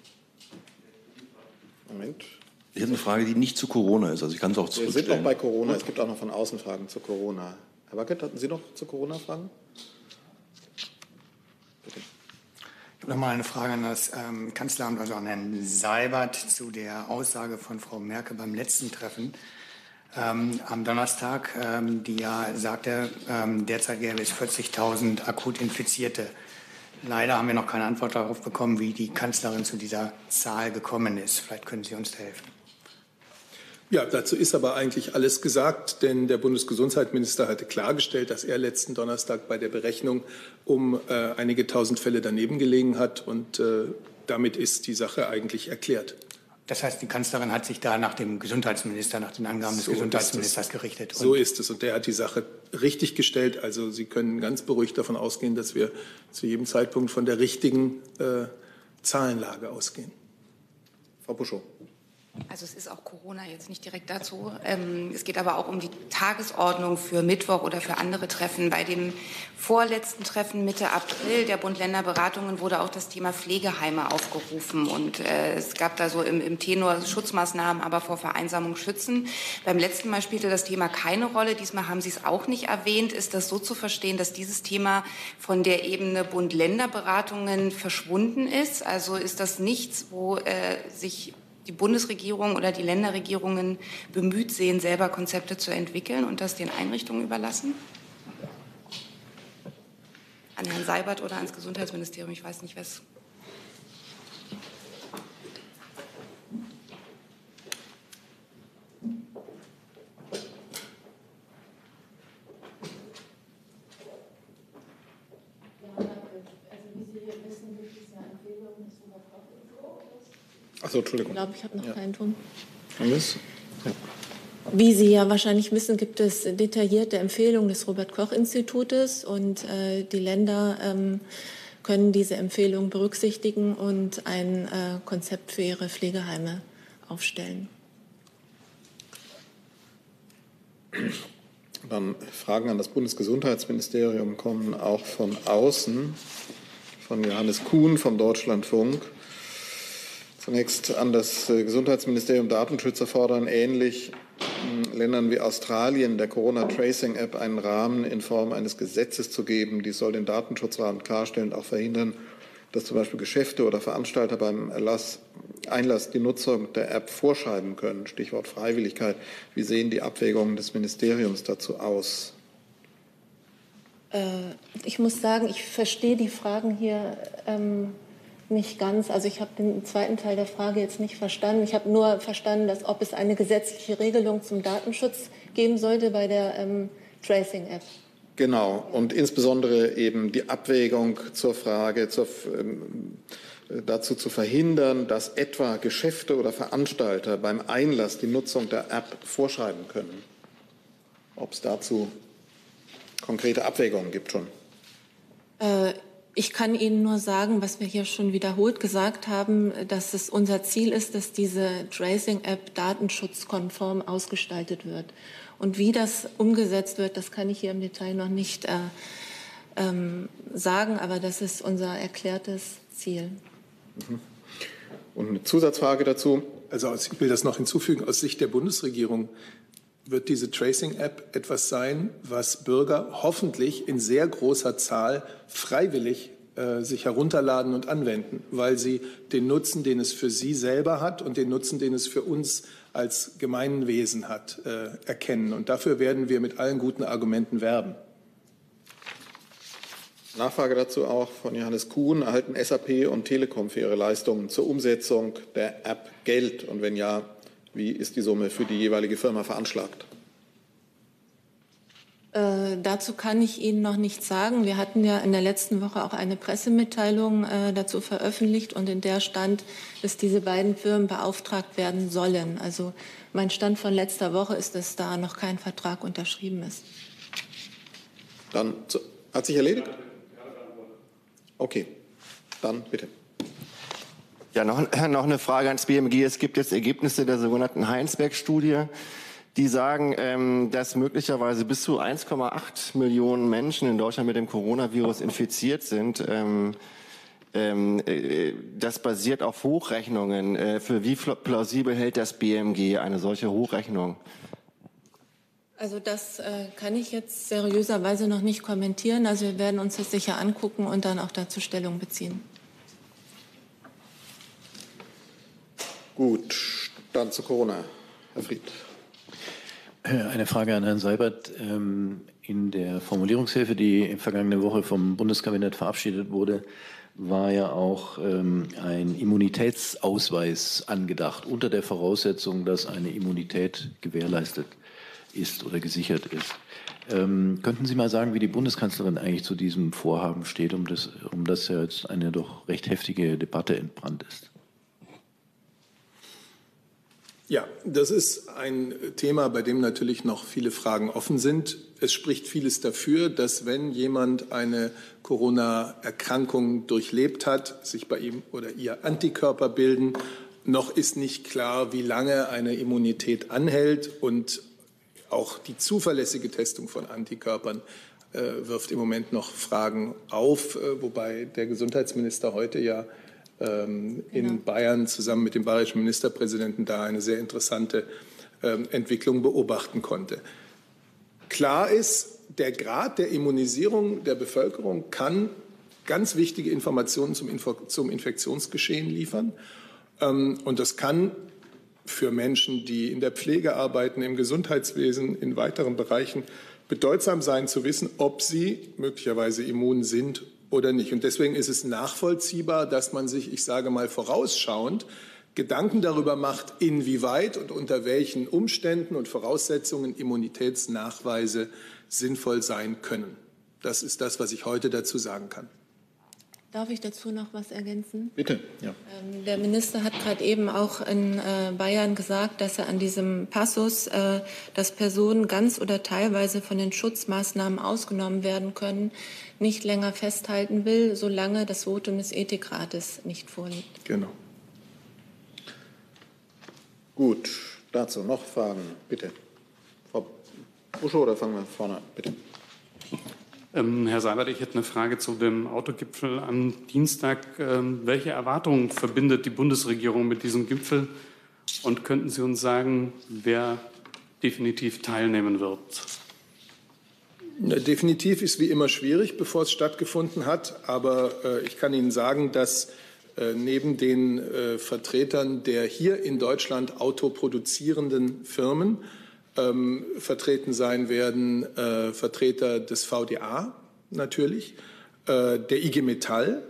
Moment. Ich hätte eine Frage, die nicht zu Corona ist. Also ich kann es auch zurückstellen. Wir sind noch bei Corona. Es gibt auch noch von außen Fragen zu Corona. Herr Wackert, hatten Sie noch zu Corona Fragen? Bitte. Ich habe noch mal eine Frage an das ähm, Kanzleramt, also an Herrn Seibert, zu der Aussage von Frau Merkel beim letzten Treffen ähm, am Donnerstag, ähm, die ja sagte, ähm, derzeit gäbe es 40.000 akut Infizierte. Leider haben wir noch keine Antwort darauf bekommen, wie die Kanzlerin zu dieser Zahl gekommen ist. Vielleicht können Sie uns helfen. Ja, dazu ist aber eigentlich alles gesagt, denn der Bundesgesundheitsminister hatte klargestellt, dass er letzten Donnerstag bei der Berechnung um äh, einige tausend Fälle daneben gelegen hat und äh, damit ist die Sache eigentlich erklärt. Das heißt, die Kanzlerin hat sich da nach dem Gesundheitsminister, nach den Angaben des so Gesundheitsministers gerichtet. so ist es. Und der hat die Sache richtig gestellt. Also Sie können ganz beruhigt davon ausgehen, dass wir zu jedem Zeitpunkt von der richtigen äh, Zahlenlage ausgehen. Frau Buschow. Also es ist auch Corona jetzt nicht direkt dazu. Ähm, es geht aber auch um die Tagesordnung für Mittwoch oder für andere Treffen. Bei dem vorletzten Treffen Mitte April der Bund-Länder-Beratungen wurde auch das Thema Pflegeheime aufgerufen. Und äh, es gab da so im, im Tenor Schutzmaßnahmen, aber vor Vereinsamung schützen. Beim letzten Mal spielte das Thema keine Rolle. Diesmal haben Sie es auch nicht erwähnt. Ist das so zu verstehen, dass dieses Thema von der Ebene Bund-Länder-Beratungen verschwunden ist? Also ist das nichts, wo äh, sich die Bundesregierung oder die Länderregierungen bemüht sehen, selber Konzepte zu entwickeln und das den Einrichtungen überlassen? An Herrn Seibert oder ans Gesundheitsministerium, ich weiß nicht, was. Achso, Entschuldigung. Ich glaube, ich habe noch ja. keinen Ton. Alles? Ja. Wie Sie ja wahrscheinlich wissen, gibt es detaillierte Empfehlungen des Robert-Koch-Institutes und äh, die Länder ähm, können diese Empfehlungen berücksichtigen und ein äh, Konzept für ihre Pflegeheime aufstellen. Dann Fragen an das Bundesgesundheitsministerium kommen auch von außen, von Johannes Kuhn vom Deutschlandfunk. Zunächst an das äh, Gesundheitsministerium. Datenschützer fordern ähnlich hm, Ländern wie Australien der Corona-Tracing-App einen Rahmen in Form eines Gesetzes zu geben. Dies soll den Datenschutzrahmen klarstellen und auch verhindern, dass zum Beispiel Geschäfte oder Veranstalter beim Erlass, Einlass die Nutzung der App vorschreiben können. Stichwort Freiwilligkeit. Wie sehen die Abwägungen des Ministeriums dazu aus? Äh, ich muss sagen, ich verstehe die Fragen hier ähm, nicht ganz. Also ich habe den zweiten Teil der Frage jetzt nicht verstanden. Ich habe nur verstanden, dass ob es eine gesetzliche Regelung zum Datenschutz geben sollte bei der ähm, Tracing-App. Genau, und insbesondere eben die Abwägung zur Frage, zur, ähm, dazu zu verhindern, dass etwa Geschäfte oder Veranstalter beim Einlass die Nutzung der App vorschreiben können. Ob es dazu konkrete Abwägungen gibt schon. Äh, ich kann Ihnen nur sagen, was wir hier schon wiederholt gesagt haben, dass es unser Ziel ist, dass diese Tracing-App datenschutzkonform ausgestaltet wird. Und wie das umgesetzt wird, das kann ich hier im Detail noch nicht äh, ähm, sagen, aber das ist unser erklärtes Ziel. Mhm. Und eine Zusatzfrage dazu. Also ich will das noch hinzufügen. Aus Sicht der Bundesregierung wird diese Tracing-App etwas sein, was Bürger hoffentlich in sehr großer Zahl freiwillig äh, sich herunterladen und anwenden, weil sie den Nutzen, den es für sie selber hat und den Nutzen, den es für uns als Gemeinwesen hat, äh, erkennen. Und dafür werden wir mit allen guten Argumenten werben. Nachfrage dazu auch von Johannes Kuhn. Erhalten SAP und Telekom für ihre Leistungen zur Umsetzung der App Geld? Und wenn ja, wie ist die Summe für die jeweilige Firma veranschlagt? Äh, dazu kann ich Ihnen noch nichts sagen. Wir hatten ja in der letzten Woche auch eine Pressemitteilung äh, dazu veröffentlicht und in der stand, dass diese beiden Firmen beauftragt werden sollen. Also mein Stand von letzter Woche ist, dass da noch kein Vertrag unterschrieben ist. Dann hat sich erledigt? Okay, dann bitte. Ja, noch, *clears throat* noch eine Frage ans BMG. Es gibt jetzt Ergebnisse der sogenannten Heinsberg-Studie, die sagen, ähm, dass möglicherweise bis zu 1,8 Millionen Menschen in Deutschland mit dem Coronavirus infiziert sind. Ähm, ähm, äh, das basiert auf Hochrechnungen. Äh, für wie plausibel hält das BMG eine solche Hochrechnung? Also das äh, kann ich jetzt seriöserweise noch nicht kommentieren. Also wir werden uns das sicher angucken und dann auch dazu Stellung beziehen. Gut, dann zu Corona. Herr Fried. Eine Frage an Herrn Seibert. Ähm, in der Formulierungshilfe, die vergangene Woche vom Bundeskabinett verabschiedet wurde, war ja auch ähm, ein Immunitätsausweis angedacht, unter der Voraussetzung, dass eine Immunität gewährleistet ist oder gesichert ist. Ähm, könnten Sie mal sagen, wie die Bundeskanzlerin eigentlich zu diesem Vorhaben steht, um das, um das ja jetzt eine doch recht heftige Debatte entbrannt ist? Ja, das ist ein Thema, bei dem natürlich noch viele Fragen offen sind. Es spricht vieles dafür, dass wenn jemand eine Corona-Erkrankung durchlebt hat, sich bei ihm oder ihr Antikörper bilden, noch ist nicht klar, wie lange eine Immunität anhält und auch die zuverlässige Testung von Antikörpern äh, wirft im Moment noch Fragen auf, äh, wobei der Gesundheitsminister heute ja ähm, in genau. Bayern zusammen mit dem bayerischen Ministerpräsidenten da eine sehr interessante ähm, Entwicklung beobachten konnte. Klar ist, der Grad der Immunisierung der Bevölkerung kann ganz wichtige Informationen zum, Info zum Infektionsgeschehen liefern. Ähm, und das kann für Menschen, die in der Pflege arbeiten, im Gesundheitswesen, in weiteren Bereichen bedeutsam sein, zu wissen, ob sie möglicherweise immun sind oder nicht. Und deswegen ist es nachvollziehbar, dass man sich, ich sage mal vorausschauend, Gedanken darüber macht, inwieweit und unter welchen Umständen und Voraussetzungen Immunitätsnachweise sinnvoll sein können. Das ist das, was ich heute dazu sagen kann. Darf ich dazu noch was ergänzen? Bitte. Ja. Ähm, der Minister hat gerade eben auch in äh, Bayern gesagt, dass er an diesem Passus, äh, dass Personen ganz oder teilweise von den Schutzmaßnahmen ausgenommen werden können, nicht länger festhalten will, solange das Votum des Ethikrates nicht vorliegt. Genau. Gut, dazu noch Fragen, bitte. Frau Uscho oder fangen wir vorne an? Bitte. Ähm, Herr Seibert, ich hätte eine Frage zu dem Autogipfel am Dienstag. Ähm, welche Erwartungen verbindet die Bundesregierung mit diesem Gipfel? Und könnten Sie uns sagen, wer definitiv teilnehmen wird? Definitiv ist wie immer schwierig, bevor es stattgefunden hat. Aber äh, ich kann Ihnen sagen, dass äh, neben den äh, Vertretern der hier in Deutschland autoproduzierenden Firmen ähm, vertreten sein werden äh, Vertreter des VDA natürlich, äh, der IG Metall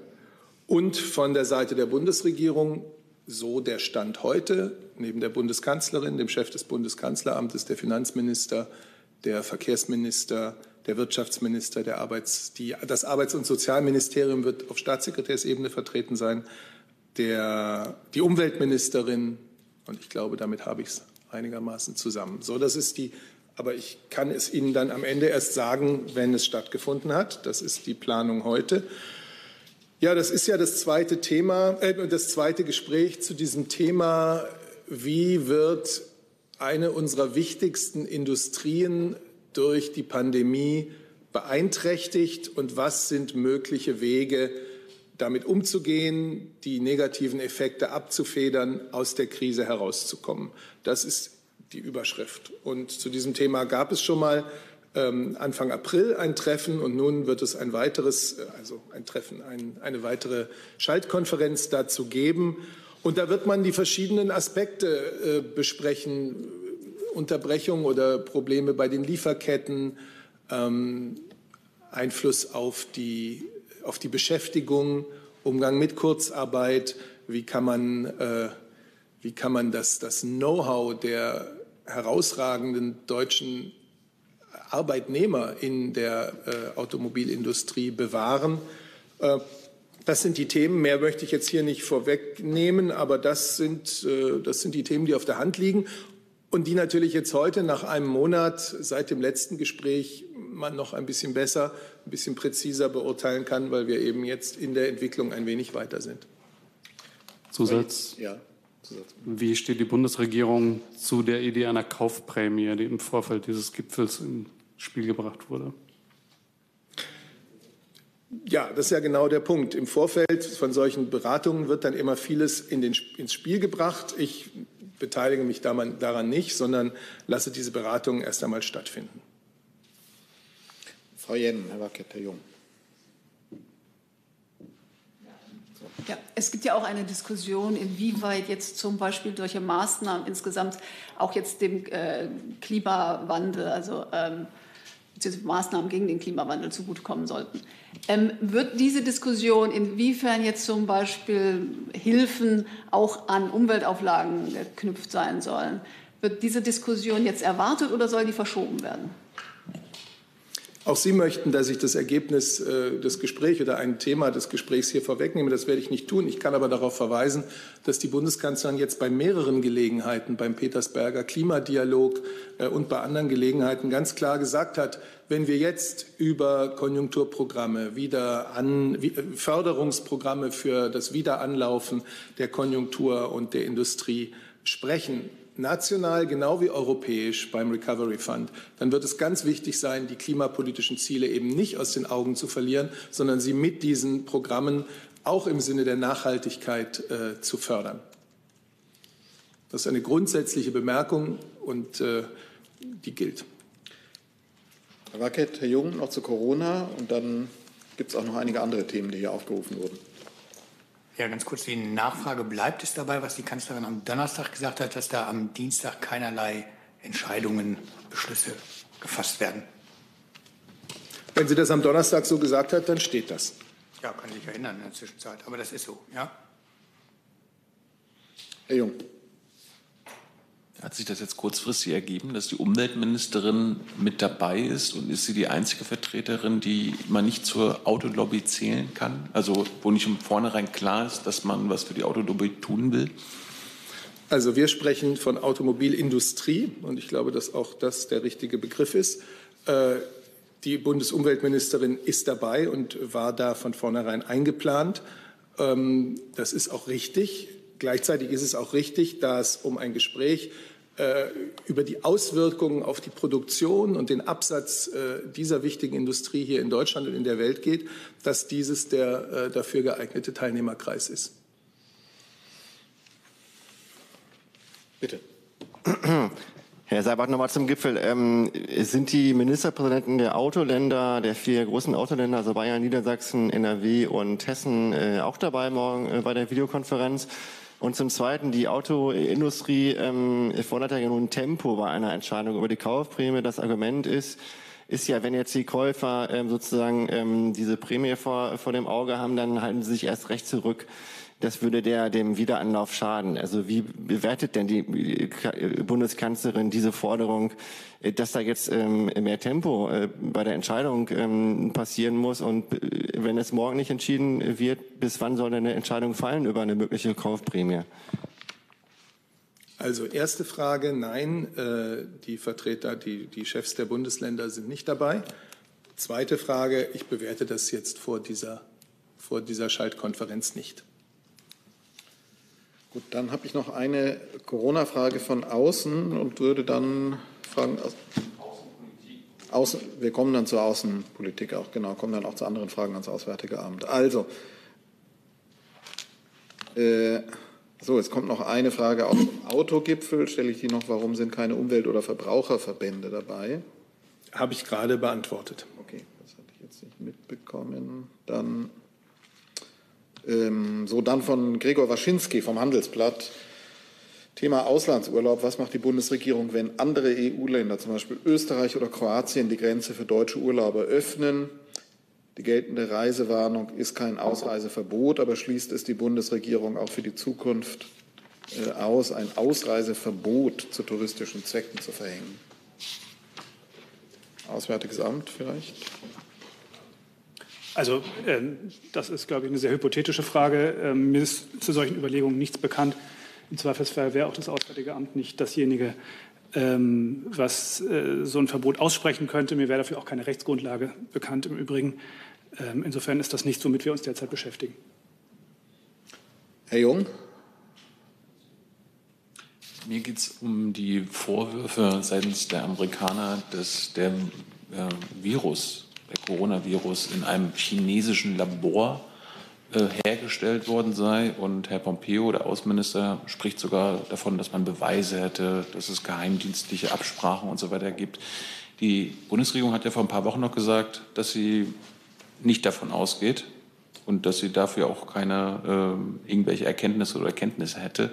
und von der Seite der Bundesregierung, so der Stand heute, neben der Bundeskanzlerin, dem Chef des Bundeskanzleramtes, der Finanzminister, der Verkehrsminister, der Wirtschaftsminister, der Arbeits, die, das Arbeits- und Sozialministerium wird auf Staatssekretärsebene vertreten sein, der, die Umweltministerin, und ich glaube, damit habe ich es einigermaßen zusammen. So, das ist die, aber ich kann es Ihnen dann am Ende erst sagen, wenn es stattgefunden hat. Das ist die Planung heute. Ja, das ist ja das zweite Thema, äh, das zweite Gespräch zu diesem Thema, wie wird eine unserer wichtigsten Industrien durch die Pandemie beeinträchtigt und was sind mögliche Wege, damit umzugehen, die negativen Effekte abzufedern, aus der Krise herauszukommen. Das ist die Überschrift. Und zu diesem Thema gab es schon mal ähm, Anfang April ein Treffen und nun wird es ein weiteres, äh, also ein Treffen, ein, eine weitere Schaltkonferenz dazu geben. Und da wird man die verschiedenen Aspekte äh, besprechen, Unterbrechung oder Probleme bei den Lieferketten, ähm, Einfluss auf die, auf die Beschäftigung, Umgang mit Kurzarbeit, wie kann man, äh, wie kann man das, das Know-how der herausragenden deutschen Arbeitnehmer in der äh, Automobilindustrie bewahren. Äh, das sind die Themen. Mehr möchte ich jetzt hier nicht vorwegnehmen, aber das sind, äh, das sind die Themen, die auf der Hand liegen und die natürlich jetzt heute nach einem Monat seit dem letzten Gespräch man noch ein bisschen besser, ein bisschen präziser beurteilen kann, weil wir eben jetzt in der Entwicklung ein wenig weiter sind. Zusatz? Ja. Wie steht die Bundesregierung zu der Idee einer Kaufprämie, die im Vorfeld dieses Gipfels ins Spiel gebracht wurde? Ja, das ist ja genau der Punkt. Im Vorfeld von solchen Beratungen wird dann immer vieles in den, ins Spiel gebracht. Ich beteilige mich daran nicht, sondern lasse diese Beratungen erst einmal stattfinden. Frau Jen, Herr Wackett, Herr Jung. Ja, es gibt ja auch eine Diskussion, inwieweit jetzt zum Beispiel solche Maßnahmen insgesamt auch jetzt dem äh, Klimawandel, also ähm, Maßnahmen gegen den Klimawandel zugutekommen sollten. Ähm, wird diese Diskussion, inwiefern jetzt zum Beispiel Hilfen auch an Umweltauflagen geknüpft sein sollen, wird diese Diskussion jetzt erwartet oder soll die verschoben werden? Auch Sie möchten, dass ich das Ergebnis äh, des Gesprächs oder ein Thema des Gesprächs hier vorwegnehme. Das werde ich nicht tun. Ich kann aber darauf verweisen, dass die Bundeskanzlerin jetzt bei mehreren Gelegenheiten, beim Petersberger Klimadialog äh, und bei anderen Gelegenheiten ganz klar gesagt hat, wenn wir jetzt über Konjunkturprogramme, wieder an, äh, Förderungsprogramme für das Wiederanlaufen der Konjunktur und der Industrie sprechen, national genau wie europäisch beim Recovery Fund, dann wird es ganz wichtig sein, die klimapolitischen Ziele eben nicht aus den Augen zu verlieren, sondern sie mit diesen Programmen auch im Sinne der Nachhaltigkeit äh, zu fördern. Das ist eine grundsätzliche Bemerkung und äh, die gilt. Herr Wackett, Herr Jung, noch zu Corona und dann gibt es auch noch einige andere Themen, die hier aufgerufen wurden. Ja, ganz kurz die Nachfrage. Bleibt es dabei, was die Kanzlerin am Donnerstag gesagt hat, dass da am Dienstag keinerlei Entscheidungen, Beschlüsse gefasst werden? Wenn sie das am Donnerstag so gesagt hat, dann steht das. Ja, kann sich erinnern in der Zwischenzeit, aber das ist so, ja? Herr Jung. Hat sich das jetzt kurzfristig ergeben, dass die Umweltministerin mit dabei ist und ist sie die einzige Vertreterin, die man nicht zur Autolobby zählen kann? Also wo nicht von vornherein klar ist, dass man was für die Autolobby tun will? Also wir sprechen von Automobilindustrie und ich glaube, dass auch das der richtige Begriff ist. Äh, die Bundesumweltministerin ist dabei und war da von vornherein eingeplant. Ähm, das ist auch richtig. Gleichzeitig ist es auch richtig, dass um ein Gespräch über die Auswirkungen auf die Produktion und den Absatz äh, dieser wichtigen Industrie hier in Deutschland und in der Welt geht, dass dieses der äh, dafür geeignete Teilnehmerkreis ist. Bitte. Herr Seibert, nochmal zum Gipfel. Ähm, sind die Ministerpräsidenten der Autoländer, der vier großen Autoländer, also Bayern, Niedersachsen, NRW und Hessen, äh, auch dabei morgen äh, bei der Videokonferenz? Und zum Zweiten, die Autoindustrie ähm, fordert ja nun Tempo bei einer Entscheidung über die Kaufprämie. Das Argument ist, ist ja, wenn jetzt die Käufer ähm, sozusagen ähm, diese Prämie vor, vor dem Auge haben, dann halten sie sich erst recht zurück das würde der dem Wiederanlauf schaden. Also wie bewertet denn die Bundeskanzlerin diese Forderung, äh, dass da jetzt ähm, mehr Tempo äh, bei der Entscheidung ähm, passieren muss? Und äh, wenn es morgen nicht entschieden wird, bis wann soll denn eine Entscheidung fallen über eine mögliche Kaufprämie? Also erste Frage, nein, die Vertreter, die, die Chefs der Bundesländer sind nicht dabei. Zweite Frage, ich bewerte das jetzt vor dieser, vor dieser Schaltkonferenz nicht. Gut, dann habe ich noch eine Corona-Frage von außen und würde dann fragen. Außen, wir kommen dann zur Außenpolitik auch, genau, kommen dann auch zu anderen Fragen ans Auswärtige Amt. Also, äh, so, jetzt kommt noch eine Frage aus dem Autogipfel. Stelle ich die noch, warum sind keine Umwelt- oder Verbraucherverbände dabei? Habe ich gerade beantwortet. Okay, das hatte ich jetzt nicht mitbekommen. Dann ähm, so dann von Gregor Waschinski vom Handelsblatt. Thema Auslandsurlaub. Was macht die Bundesregierung, wenn andere EU-Länder, zum Beispiel Österreich oder Kroatien, die Grenze für deutsche Urlauber öffnen? Die geltende Reisewarnung ist kein Ausreiseverbot, aber schließt es die Bundesregierung auch für die Zukunft äh, aus, ein Ausreiseverbot zu touristischen Zwecken zu verhängen? Auswärtiges Amt vielleicht? Also ähm, das ist, glaube ich, eine sehr hypothetische Frage. Ähm, mir ist zu solchen Überlegungen nichts bekannt. Im Zweifelsfall wäre auch das Auswärtige Amt nicht dasjenige, ähm, was äh, so ein Verbot aussprechen könnte. Mir wäre dafür auch keine Rechtsgrundlage bekannt im Übrigen. insofern ist das nichts, womit wir uns derzeit beschäftigen. Herr Jung. Mir geht es um die Vorwürfe seitens der Amerikaner, dass der äh, Virus der Coronavirus in einem chinesischen Labor äh, hergestellt worden sei. Und Herr Pompeo, der Außenminister, spricht sogar davon, dass man Beweise hätte, dass es geheimdienstliche Absprachen und so weiter gibt. Die Bundesregierung hat ja vor ein paar Wochen noch gesagt, dass sie nicht davon ausgeht und dass sie dafür auch keine äh, irgendwelche Erkenntnisse oder Erkenntnisse hätte.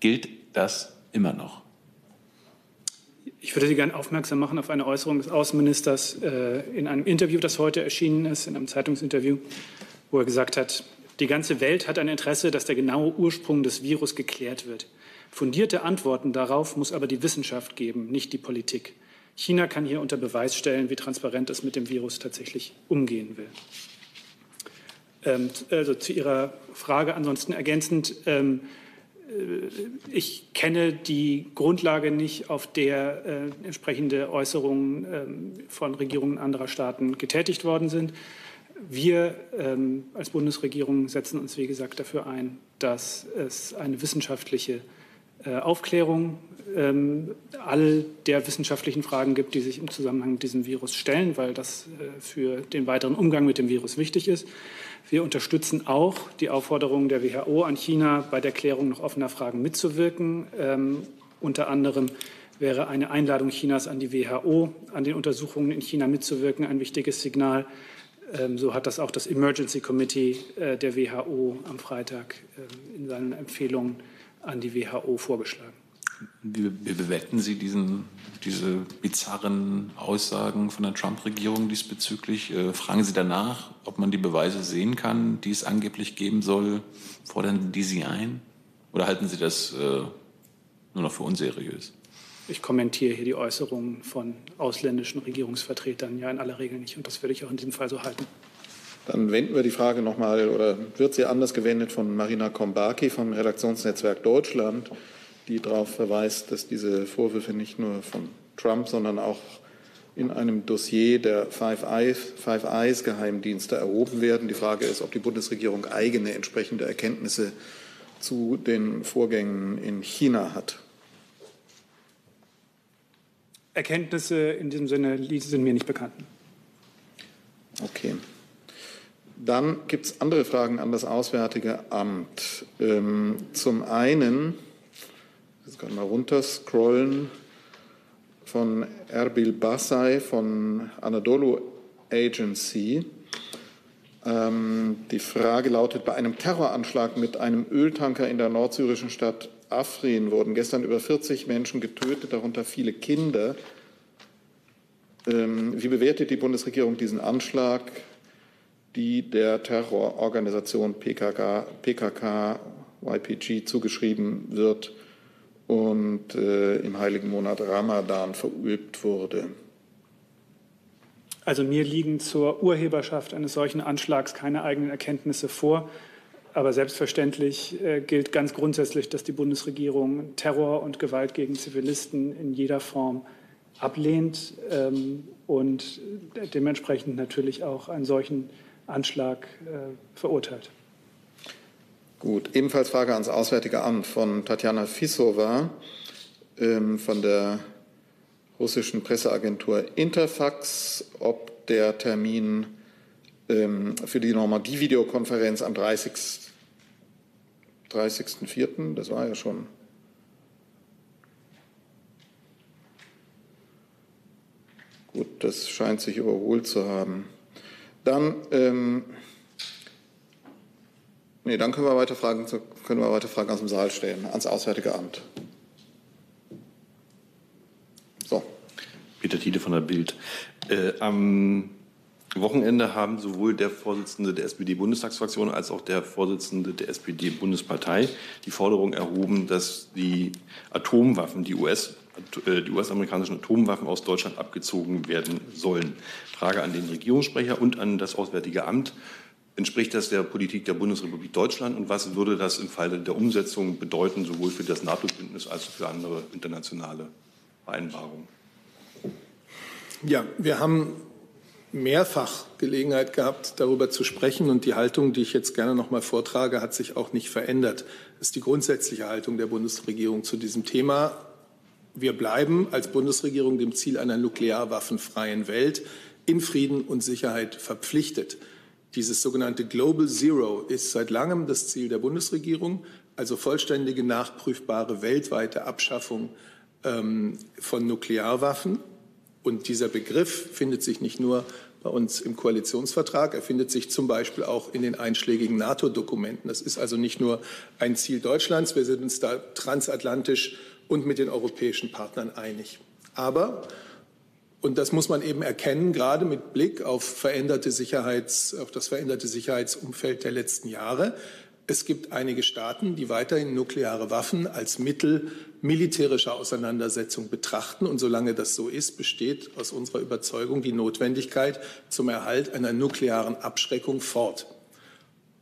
Gilt das immer noch? Ich würde Sie gerne aufmerksam machen auf eine Äußerung des Außenministers äh, in einem Interview, das heute erschienen ist, in einem Zeitungsinterview, wo er gesagt hat, die ganze Welt hat ein Interesse, dass der genaue Ursprung des Virus geklärt wird. Fundierte Antworten darauf muss aber die Wissenschaft geben, nicht die Politik. China kann hier unter Beweis stellen, wie transparent es mit dem Virus tatsächlich umgehen will. Ähm, also zu Ihrer Frage ansonsten ergänzend. Ähm, äh, ich kenne die Grundlage nicht, auf der äh, entsprechende Äußerungen ähm, von Regierungen anderer Staaten getätigt worden sind. Wir ähm, als Bundesregierung setzen uns, wie gesagt, dafür ein, dass es eine wissenschaftliche äh, Aufklärung ähm, all der wissenschaftlichen Fragen gibt, die sich im Zusammenhang mit diesem Virus stellen, weil das äh, für den weiteren Umgang mit dem Virus wichtig ist. Wir unterstützen auch die Aufforderung der WHO an China, bei der Klärung noch offener Fragen mitzuwirken. Ähm, unter anderem wäre eine Einladung Chinas an die WHO, an den Untersuchungen in China mitzuwirken, ein wichtiges Signal. Ähm, so hat das auch das Emergency Committee äh, der WHO am Freitag äh, in seinen Empfehlungen an die WHO vorgeschlagen. Wie, bewerten Sie diesen, diese bizarren Aussagen von der Trump-Regierung diesbezüglich? Äh, fragen Sie danach, ob man die Beweise sehen kann, die es angeblich geben soll? Fordern die Sie ein? Oder halten Sie das äh, nur noch für unseriös? Ich kommentiere hier die Äußerungen von ausländischen Regierungsvertretern ja in aller Regel nicht. Und das würde ich auch in diesem Fall so halten. Dann wenden wir die Frage nochmal, oder wird sie anders gewendet von Marina Kombaki vom Redaktionsnetzwerk Deutschland die darauf verweist, dass diese Vorwürfe nicht nur von Trump, sondern auch in einem Dossier der Five Eyes, Five Eyes Geheimdienste erhoben werden. Die Frage ist, ob die Bundesregierung eigene entsprechende Erkenntnisse zu den Vorgängen in China hat. Erkenntnisse in diesem Sinne sind mir nicht bekannt. Okay. Dann gibt es andere Fragen an das Auswärtige Amt. Ähm, zum einen, jetzt kann mal runterscrollen, von Erbil Basay von Anadolu Agency. Ähm, die Frage lautet, bei einem Terroranschlag mit einem Öltanker in der nordsyrischen Stadt Afrin wurden gestern über 40 Menschen getötet, darunter viele Kinder. Ähm, wie bewertet die Bundesregierung diesen Anschlag, die der Terrororganisation PKK, PKK YPG zugeschrieben wird und äh, im heiligen Monat Ramadan verübt wurde? Also mir liegen zur Urheberschaft eines solchen Anschlags keine eigenen Erkenntnisse vor. Aber selbstverständlich äh, gilt ganz grundsätzlich, dass die Bundesregierung Terror und Gewalt gegen Zivilisten in jeder Form ablehnt ähm, und dementsprechend natürlich auch einen solchen Anschlag äh, verurteilt. Gut, ebenfalls Frage ans Auswärtige Amt von Tatjana Fissova ähm, von der russischen Presseagentur Interfax, ob der Termin ähm, für die Normandie-Videokonferenz am 30. 30.04., das war ja schon Gut, das scheint sich überholt zu haben. Dann, ähm, nee, dann können wir weiter Fragen, können wir weiter Fragen aus dem Saal stellen, ans Auswärtige Amt. So. Peter Tiede von der Bild. Äh, am Wochenende haben sowohl der Vorsitzende der SPD-Bundestagsfraktion als auch der Vorsitzende der SPD-Bundespartei die Forderung erhoben, dass die Atomwaffen, die US die US-amerikanischen Atomwaffen aus Deutschland abgezogen werden sollen. Frage an den Regierungssprecher und an das Auswärtige Amt. Entspricht das der Politik der Bundesrepublik Deutschland und was würde das im Falle der Umsetzung bedeuten, sowohl für das NATO-Bündnis als auch für andere internationale Vereinbarungen? Ja, wir haben mehrfach Gelegenheit gehabt, darüber zu sprechen. Und die Haltung, die ich jetzt gerne noch mal vortrage, hat sich auch nicht verändert. Das ist die grundsätzliche Haltung der Bundesregierung zu diesem Thema. Wir bleiben als Bundesregierung dem Ziel einer nuklearwaffenfreien Welt in Frieden und Sicherheit verpflichtet. Dieses sogenannte Global Zero ist seit langem das Ziel der Bundesregierung, also vollständige, nachprüfbare weltweite Abschaffung ähm, von Nuklearwaffen. Und dieser Begriff findet sich nicht nur bei uns im Koalitionsvertrag, er findet sich zum Beispiel auch in den einschlägigen NATO-Dokumenten. Das ist also nicht nur ein Ziel Deutschlands, wir sind uns da transatlantisch und mit den europäischen Partnern einig. Aber und das muss man eben erkennen, gerade mit Blick auf, veränderte Sicherheits, auf das veränderte Sicherheitsumfeld der letzten Jahre. Es gibt einige Staaten, die weiterhin nukleare Waffen als Mittel militärischer Auseinandersetzung betrachten. Und solange das so ist, besteht aus unserer Überzeugung die Notwendigkeit zum Erhalt einer nuklearen Abschreckung fort.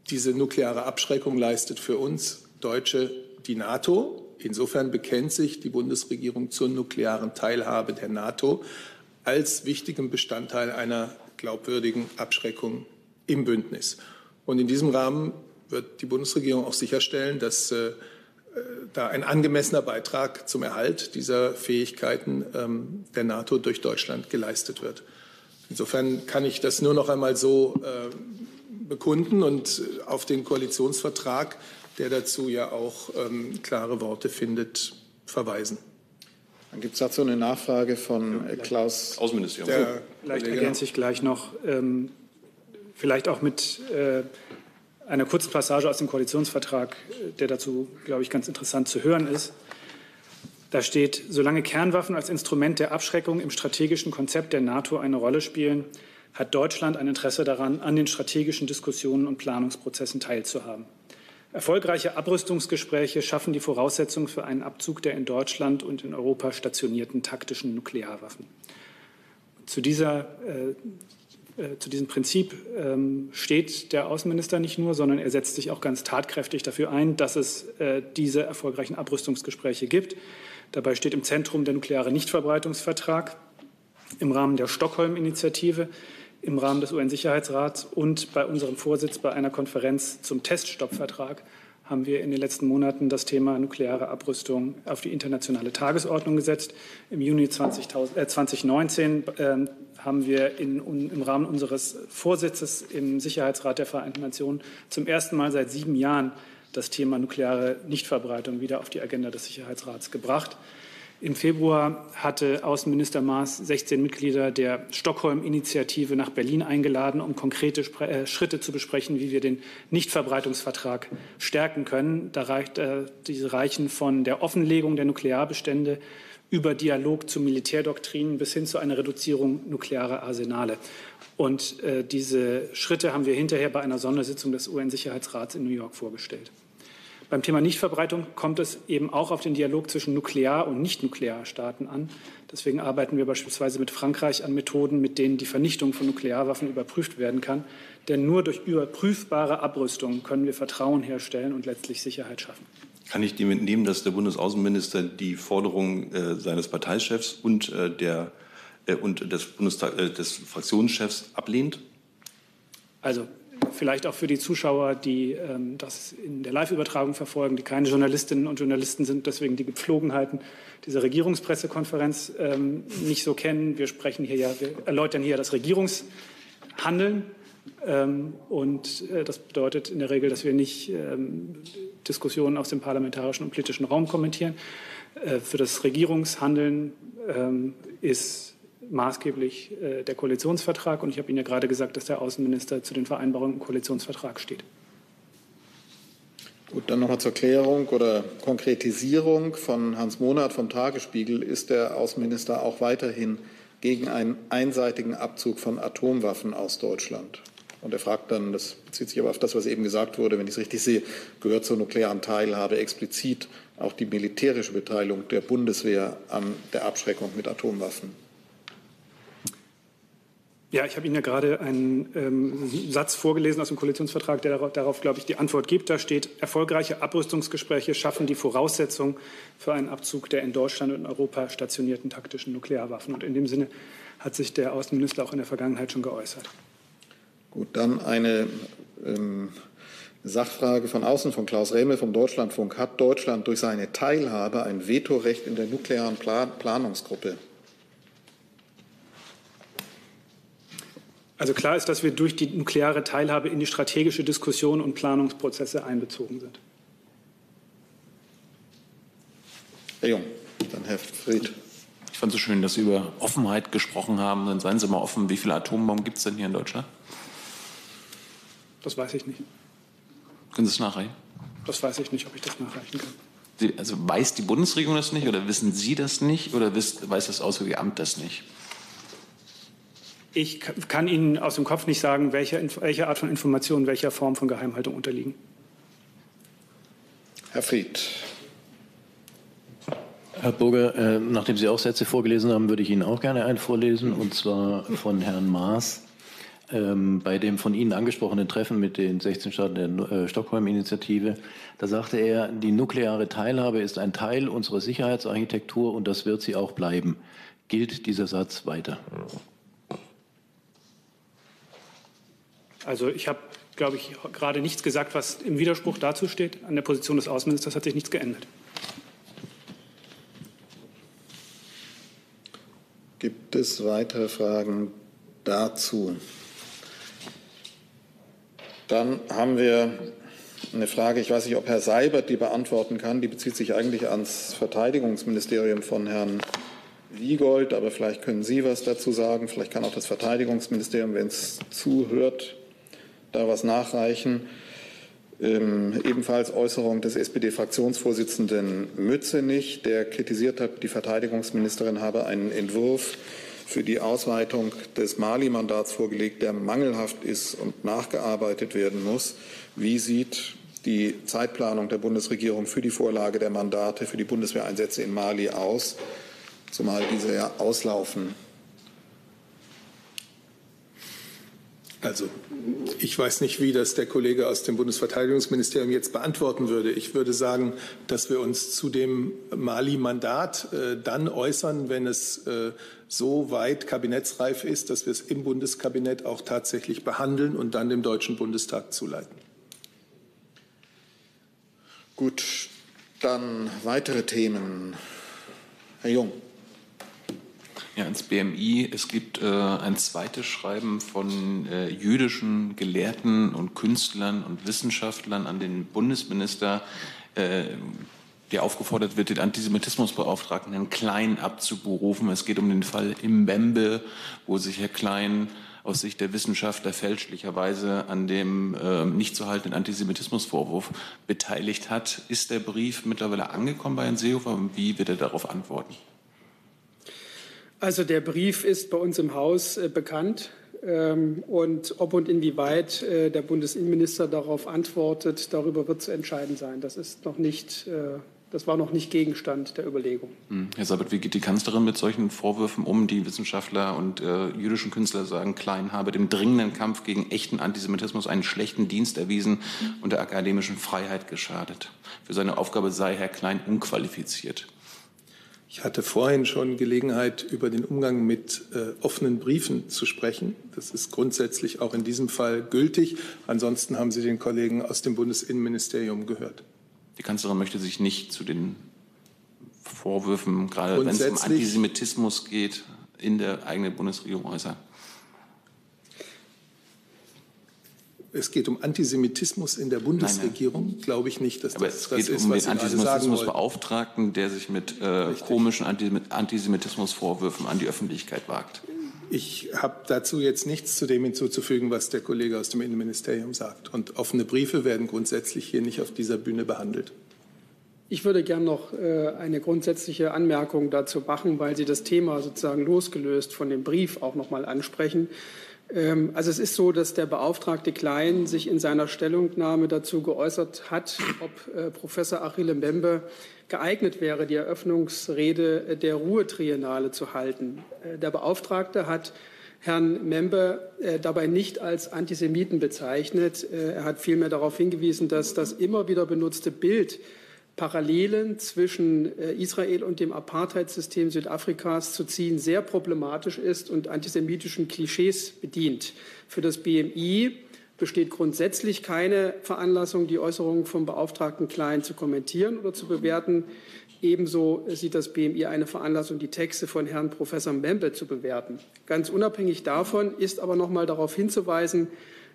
Diese nukleare Abschreckung leistet für uns Deutsche die NATO. Insofern bekennt sich die Bundesregierung zur nuklearen Teilhabe der NATO als wichtigem Bestandteil einer glaubwürdigen Abschreckung im Bündnis. Und in diesem Rahmen wird die Bundesregierung auch sicherstellen, dass äh, da ein angemessener Beitrag zum Erhalt dieser Fähigkeiten ähm, der NATO durch Deutschland geleistet wird. Insofern kann ich das nur noch einmal so äh, bekunden und auf den Koalitionsvertrag, der dazu ja auch ähm, klare Worte findet, verweisen. Dann gibt es dazu eine Nachfrage von äh, Klaus Außenministerium. Der vielleicht ergänze ich gleich noch, ähm, vielleicht auch mit äh, einer kurzen Passage aus dem Koalitionsvertrag, der dazu, glaube ich, ganz interessant zu hören ist. Da steht, solange Kernwaffen als Instrument der Abschreckung im strategischen Konzept der NATO eine Rolle spielen, hat Deutschland ein Interesse daran, an den strategischen Diskussionen und Planungsprozessen teilzuhaben. Erfolgreiche Abrüstungsgespräche schaffen die Voraussetzungen für einen Abzug der in Deutschland und in Europa stationierten taktischen Nuklearwaffen. Zu dieser äh, äh, zu diesem Prinzip ähm, steht der Außenminister nicht nur, sondern er setzt sich auch ganz tatkräftig dafür ein, dass es äh, diese erfolgreichen Abrüstungsgespräche gibt. Dabei steht im Zentrum der nukleare Nichtverbreitungsvertrag im Rahmen der Stockholm-Initiative, im Rahmen des UN-Sicherheitsrats und bei unserem Vorsitz bei einer Konferenz zum Teststoppvertrag haben wir in den letzten Monaten das Thema nukleare Abrüstung auf die internationale Tagesordnung gesetzt. Im Juni 20, äh, 2019 äh, haben wir in, un, im Rahmen unseres Vorsitzes im Sicherheitsrat der Vereinten Nationen zum ersten Mal seit sieben Jahren das Thema nukleare Nichtverbreitung wieder auf die Agenda des Sicherheitsrats gebracht. Im Februar hatte Außenminister Maas 16 Mitglieder der Stockholm-Initiative nach Berlin eingeladen, um konkrete äh, Schritte zu besprechen, wie wir den Nichtverbreitungsvertrag stärken können. Da reicht, äh, diese reichen von der Offenlegung der Nuklearbestände über Dialog zu Militärdoktrinen bis hin zu einer Reduzierung nuklearer Arsenale. Und äh, diese Schritte haben wir hinterher bei einer Sondersitzung des UN-Sicherheitsrats in New York vorgestellt. Beim Thema Nichtverbreitung kommt es eben auch auf den Dialog zwischen Nuklear- und Nicht-Nuklearstaaten an. Deswegen arbeiten wir beispielsweise mit Frankreich an Methoden, mit denen die Vernichtung von Nuklearwaffen überprüft werden kann. Denn nur durch überprüfbare Abrüstung können wir Vertrauen herstellen und letztlich Sicherheit schaffen. Kann ich dem entnehmen, dass der Bundesaußenminister die Forderung äh, seines Parteichefs und, äh, der, äh, und des, Bundestag, äh, des Fraktionschefs ablehnt? Also vielleicht auch für die Zuschauer, die ähm, das in der Live-Übertragung verfolgen, die keine Journalistinnen und Journalisten sind, deswegen die Gepflogenheiten dieser Regierungspressekonferenz ähm, nicht so kennen. Wir sprechen hier ja, wir erläutern hier das Regierungshandeln. Ähm, und äh, das bedeutet in der Regel, dass wir nicht ähm, Diskussionen aus dem parlamentarischen und politischen Raum kommentieren. Äh, für das Regierungshandeln ähm, ist maßgeblich äh, der Koalitionsvertrag. Und ich habe Ihnen ja gerade gesagt, dass der Außenminister zu den Vereinbarungen im Koalitionsvertrag steht. Gut, dann nochmal zur Klärung oder Konkretisierung von Hans Monat vom Tagesspiegel. Ist der Außenminister auch weiterhin gegen einen einseitigen Abzug von Atomwaffen aus Deutschland? Und er fragt dann, das bezieht sich aber auf das, was eben gesagt wurde, wenn ich es richtig sehe, gehört zur nuklearen Teilhabe explizit auch die militärische Beteiligung der Bundeswehr an der Abschreckung mit Atomwaffen? Ja, ich habe Ihnen ja gerade einen ähm, Satz vorgelesen aus dem Koalitionsvertrag, der darauf, darauf, glaube ich, die Antwort gibt. Da steht, erfolgreiche Abrüstungsgespräche schaffen die Voraussetzung für einen Abzug der in Deutschland und Europa stationierten taktischen Nuklearwaffen. Und in dem Sinne hat sich der Außenminister auch in der Vergangenheit schon geäußert. Gut, dann eine ähm, Sachfrage von außen von Klaus Rehme vom Deutschlandfunk. Hat Deutschland durch seine Teilhabe ein Vetorecht in der nuklearen Plan Planungsgruppe? Also klar ist, dass wir durch die nukleare Teilhabe in die strategische Diskussion und Planungsprozesse einbezogen sind. Herr Jung, dann Herr Fried. Ich fand es so schön, dass Sie über Offenheit gesprochen haben. Dann seien Sie mal offen. Wie viele Atombomben gibt es denn hier in Deutschland? Das weiß ich nicht. Können Sie es nachreichen? Das weiß ich nicht, ob ich das nachreichen kann. Sie, also weiß die Bundesregierung das nicht oder wissen Sie das nicht oder weiß das Auswärtige Amt das nicht? Ich kann Ihnen aus dem Kopf nicht sagen, welche, welche Art von Informationen welcher Form von Geheimhaltung unterliegen. Herr Fried. Herr Burger, äh, nachdem Sie auch Sätze vorgelesen haben, würde ich Ihnen auch gerne einen vorlesen, und zwar von Herrn Maas. Ähm, bei dem von Ihnen angesprochenen Treffen mit den 16 Staaten der äh, Stockholm-Initiative, da sagte er, die nukleare Teilhabe ist ein Teil unserer Sicherheitsarchitektur und das wird sie auch bleiben. Gilt dieser Satz weiter? Also ich habe, glaube ich, gerade nichts gesagt, was im Widerspruch dazu steht. An der Position des Außenministers hat sich nichts geändert. Gibt es weitere Fragen dazu? Dann haben wir eine Frage, ich weiß nicht, ob Herr Seibert die beantworten kann. Die bezieht sich eigentlich ans Verteidigungsministerium von Herrn Wiegold, aber vielleicht können Sie was dazu sagen. Vielleicht kann auch das Verteidigungsministerium, wenn es zuhört, da was nachreichen. Ähm, ebenfalls Äußerung des SPD-Fraktionsvorsitzenden Mützenich, der kritisiert hat, die Verteidigungsministerin habe einen Entwurf für die Ausweitung des Mali-Mandats vorgelegt, der mangelhaft ist und nachgearbeitet werden muss. Wie sieht die Zeitplanung der Bundesregierung für die Vorlage der Mandate für die Bundeswehreinsätze in Mali aus, zumal diese ja auslaufen? Also ich weiß nicht, wie das der Kollege aus dem Bundesverteidigungsministerium jetzt beantworten würde. Ich würde sagen, dass wir uns zu dem Mali-Mandat äh, dann äußern, wenn es äh, so weit kabinettsreif ist, dass wir es im Bundeskabinett auch tatsächlich behandeln und dann dem Deutschen Bundestag zuleiten. Gut, dann weitere Themen. Herr Jung. Ja, ins BMI. Es gibt äh, ein zweites Schreiben von äh, jüdischen Gelehrten und Künstlern und Wissenschaftlern an den Bundesminister, äh, der aufgefordert wird, den Antisemitismusbeauftragten Herrn Klein abzuberufen. Es geht um den Fall im Bembe, wo sich Herr Klein aus Sicht der Wissenschaftler fälschlicherweise an dem äh, nicht zu haltenden Antisemitismusvorwurf beteiligt hat. Ist der Brief mittlerweile angekommen bei Herrn Seehofer und wie wird er darauf antworten? Also der Brief ist bei uns im Haus äh, bekannt. Ähm, und ob und inwieweit äh, der Bundesinnenminister darauf antwortet, darüber wird zu entscheiden sein. Das ist noch nicht äh, das war noch nicht Gegenstand der Überlegung. Hm. Herr Sabat, wie geht die Kanzlerin mit solchen Vorwürfen um? Die Wissenschaftler und äh, jüdischen Künstler sagen, Klein habe dem dringenden Kampf gegen echten Antisemitismus einen schlechten Dienst erwiesen und der akademischen Freiheit geschadet. Für seine Aufgabe sei Herr Klein unqualifiziert. Ich hatte vorhin schon Gelegenheit, über den Umgang mit äh, offenen Briefen zu sprechen. Das ist grundsätzlich auch in diesem Fall gültig. Ansonsten haben Sie den Kollegen aus dem Bundesinnenministerium gehört. Die Kanzlerin möchte sich nicht zu den Vorwürfen, gerade wenn es um Antisemitismus geht, in der eigenen Bundesregierung äußern. Es geht um Antisemitismus in der Bundesregierung, glaube ich nicht, dass Aber das, es geht das ist, um was den Sie Antisemitismusbeauftragten, der sich mit äh, komischen Antisemitismusvorwürfen an die Öffentlichkeit wagt. Ich habe dazu jetzt nichts zu dem hinzuzufügen, was der Kollege aus dem Innenministerium sagt. Und offene Briefe werden grundsätzlich hier nicht auf dieser Bühne behandelt. Ich würde gern noch äh, eine grundsätzliche Anmerkung dazu machen, weil Sie das Thema sozusagen losgelöst von dem Brief auch noch mal ansprechen. Ähm, also es ist so, dass der Beauftragte Klein sich in seiner Stellungnahme dazu geäußert hat, ob äh, Professor Achille Mbembe geeignet wäre, die Eröffnungsrede der Ruhe-Triennale zu halten. Äh, der Beauftragte hat Herrn Member äh, dabei nicht als Antisemiten bezeichnet. Äh, er hat vielmehr darauf hingewiesen, dass das immer wieder benutzte Bild Parallelen zwischen Israel und dem Apartheidssystem Südafrikas zu ziehen, sehr problematisch ist und antisemitischen Klischees bedient. Für das BMI besteht grundsätzlich keine Veranlassung, die Äußerungen vom Beauftragten Klein zu kommentieren oder zu bewerten. Ebenso sieht das BMI eine Veranlassung, die Texte von Herrn Professor Membe zu bewerten. Ganz unabhängig davon ist aber noch mal darauf hinzuweisen,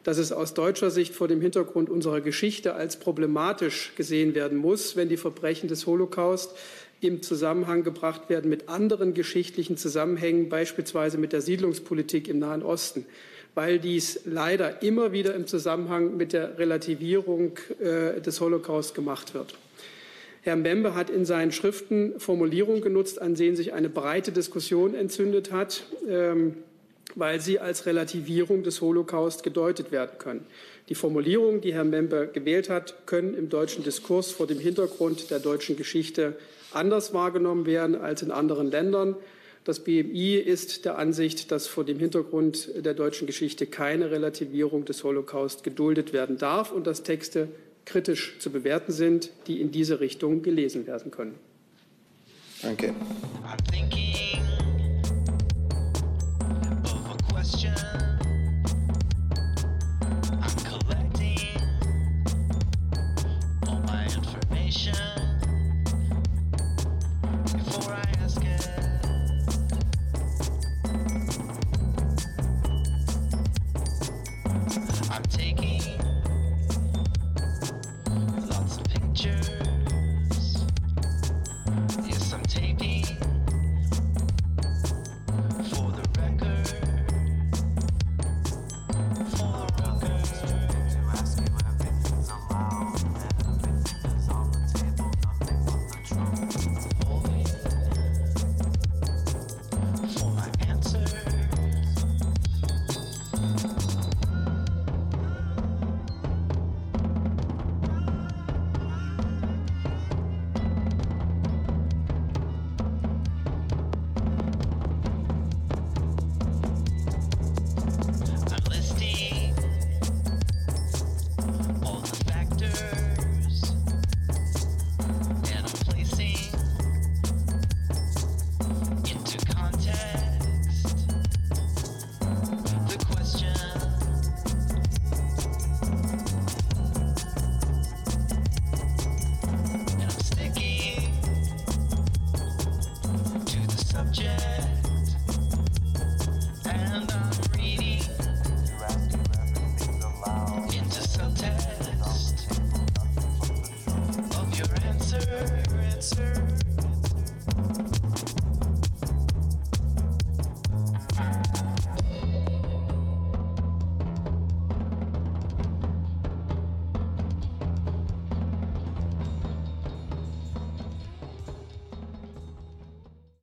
dass es aus deutscher Sicht vor dem Hintergrund unserer Geschichte als problematisch gesehen werden muss, wenn die Verbrechen des Holocaust im Zusammenhang gebracht werden mit anderen geschichtlichen Zusammenhängen, beispielsweise mit der Siedlungspolitik im Nahen Osten weil dies leider immer wieder im Zusammenhang mit der Relativierung äh, des Holocaust gemacht wird. Herr Mbembe hat in seinen Schriften Formulierungen genutzt, an denen sich eine breite Diskussion entzündet hat, ähm, weil sie als Relativierung des Holocaust gedeutet werden können. Die Formulierungen, die Herr Mbembe gewählt hat, können im deutschen Diskurs vor dem Hintergrund der deutschen Geschichte anders wahrgenommen werden als in anderen Ländern. Das BMI ist der Ansicht, dass vor dem Hintergrund der deutschen Geschichte keine Relativierung des Holocaust geduldet werden darf und dass Texte kritisch zu bewerten sind, die in diese Richtung gelesen werden können. Danke. attention.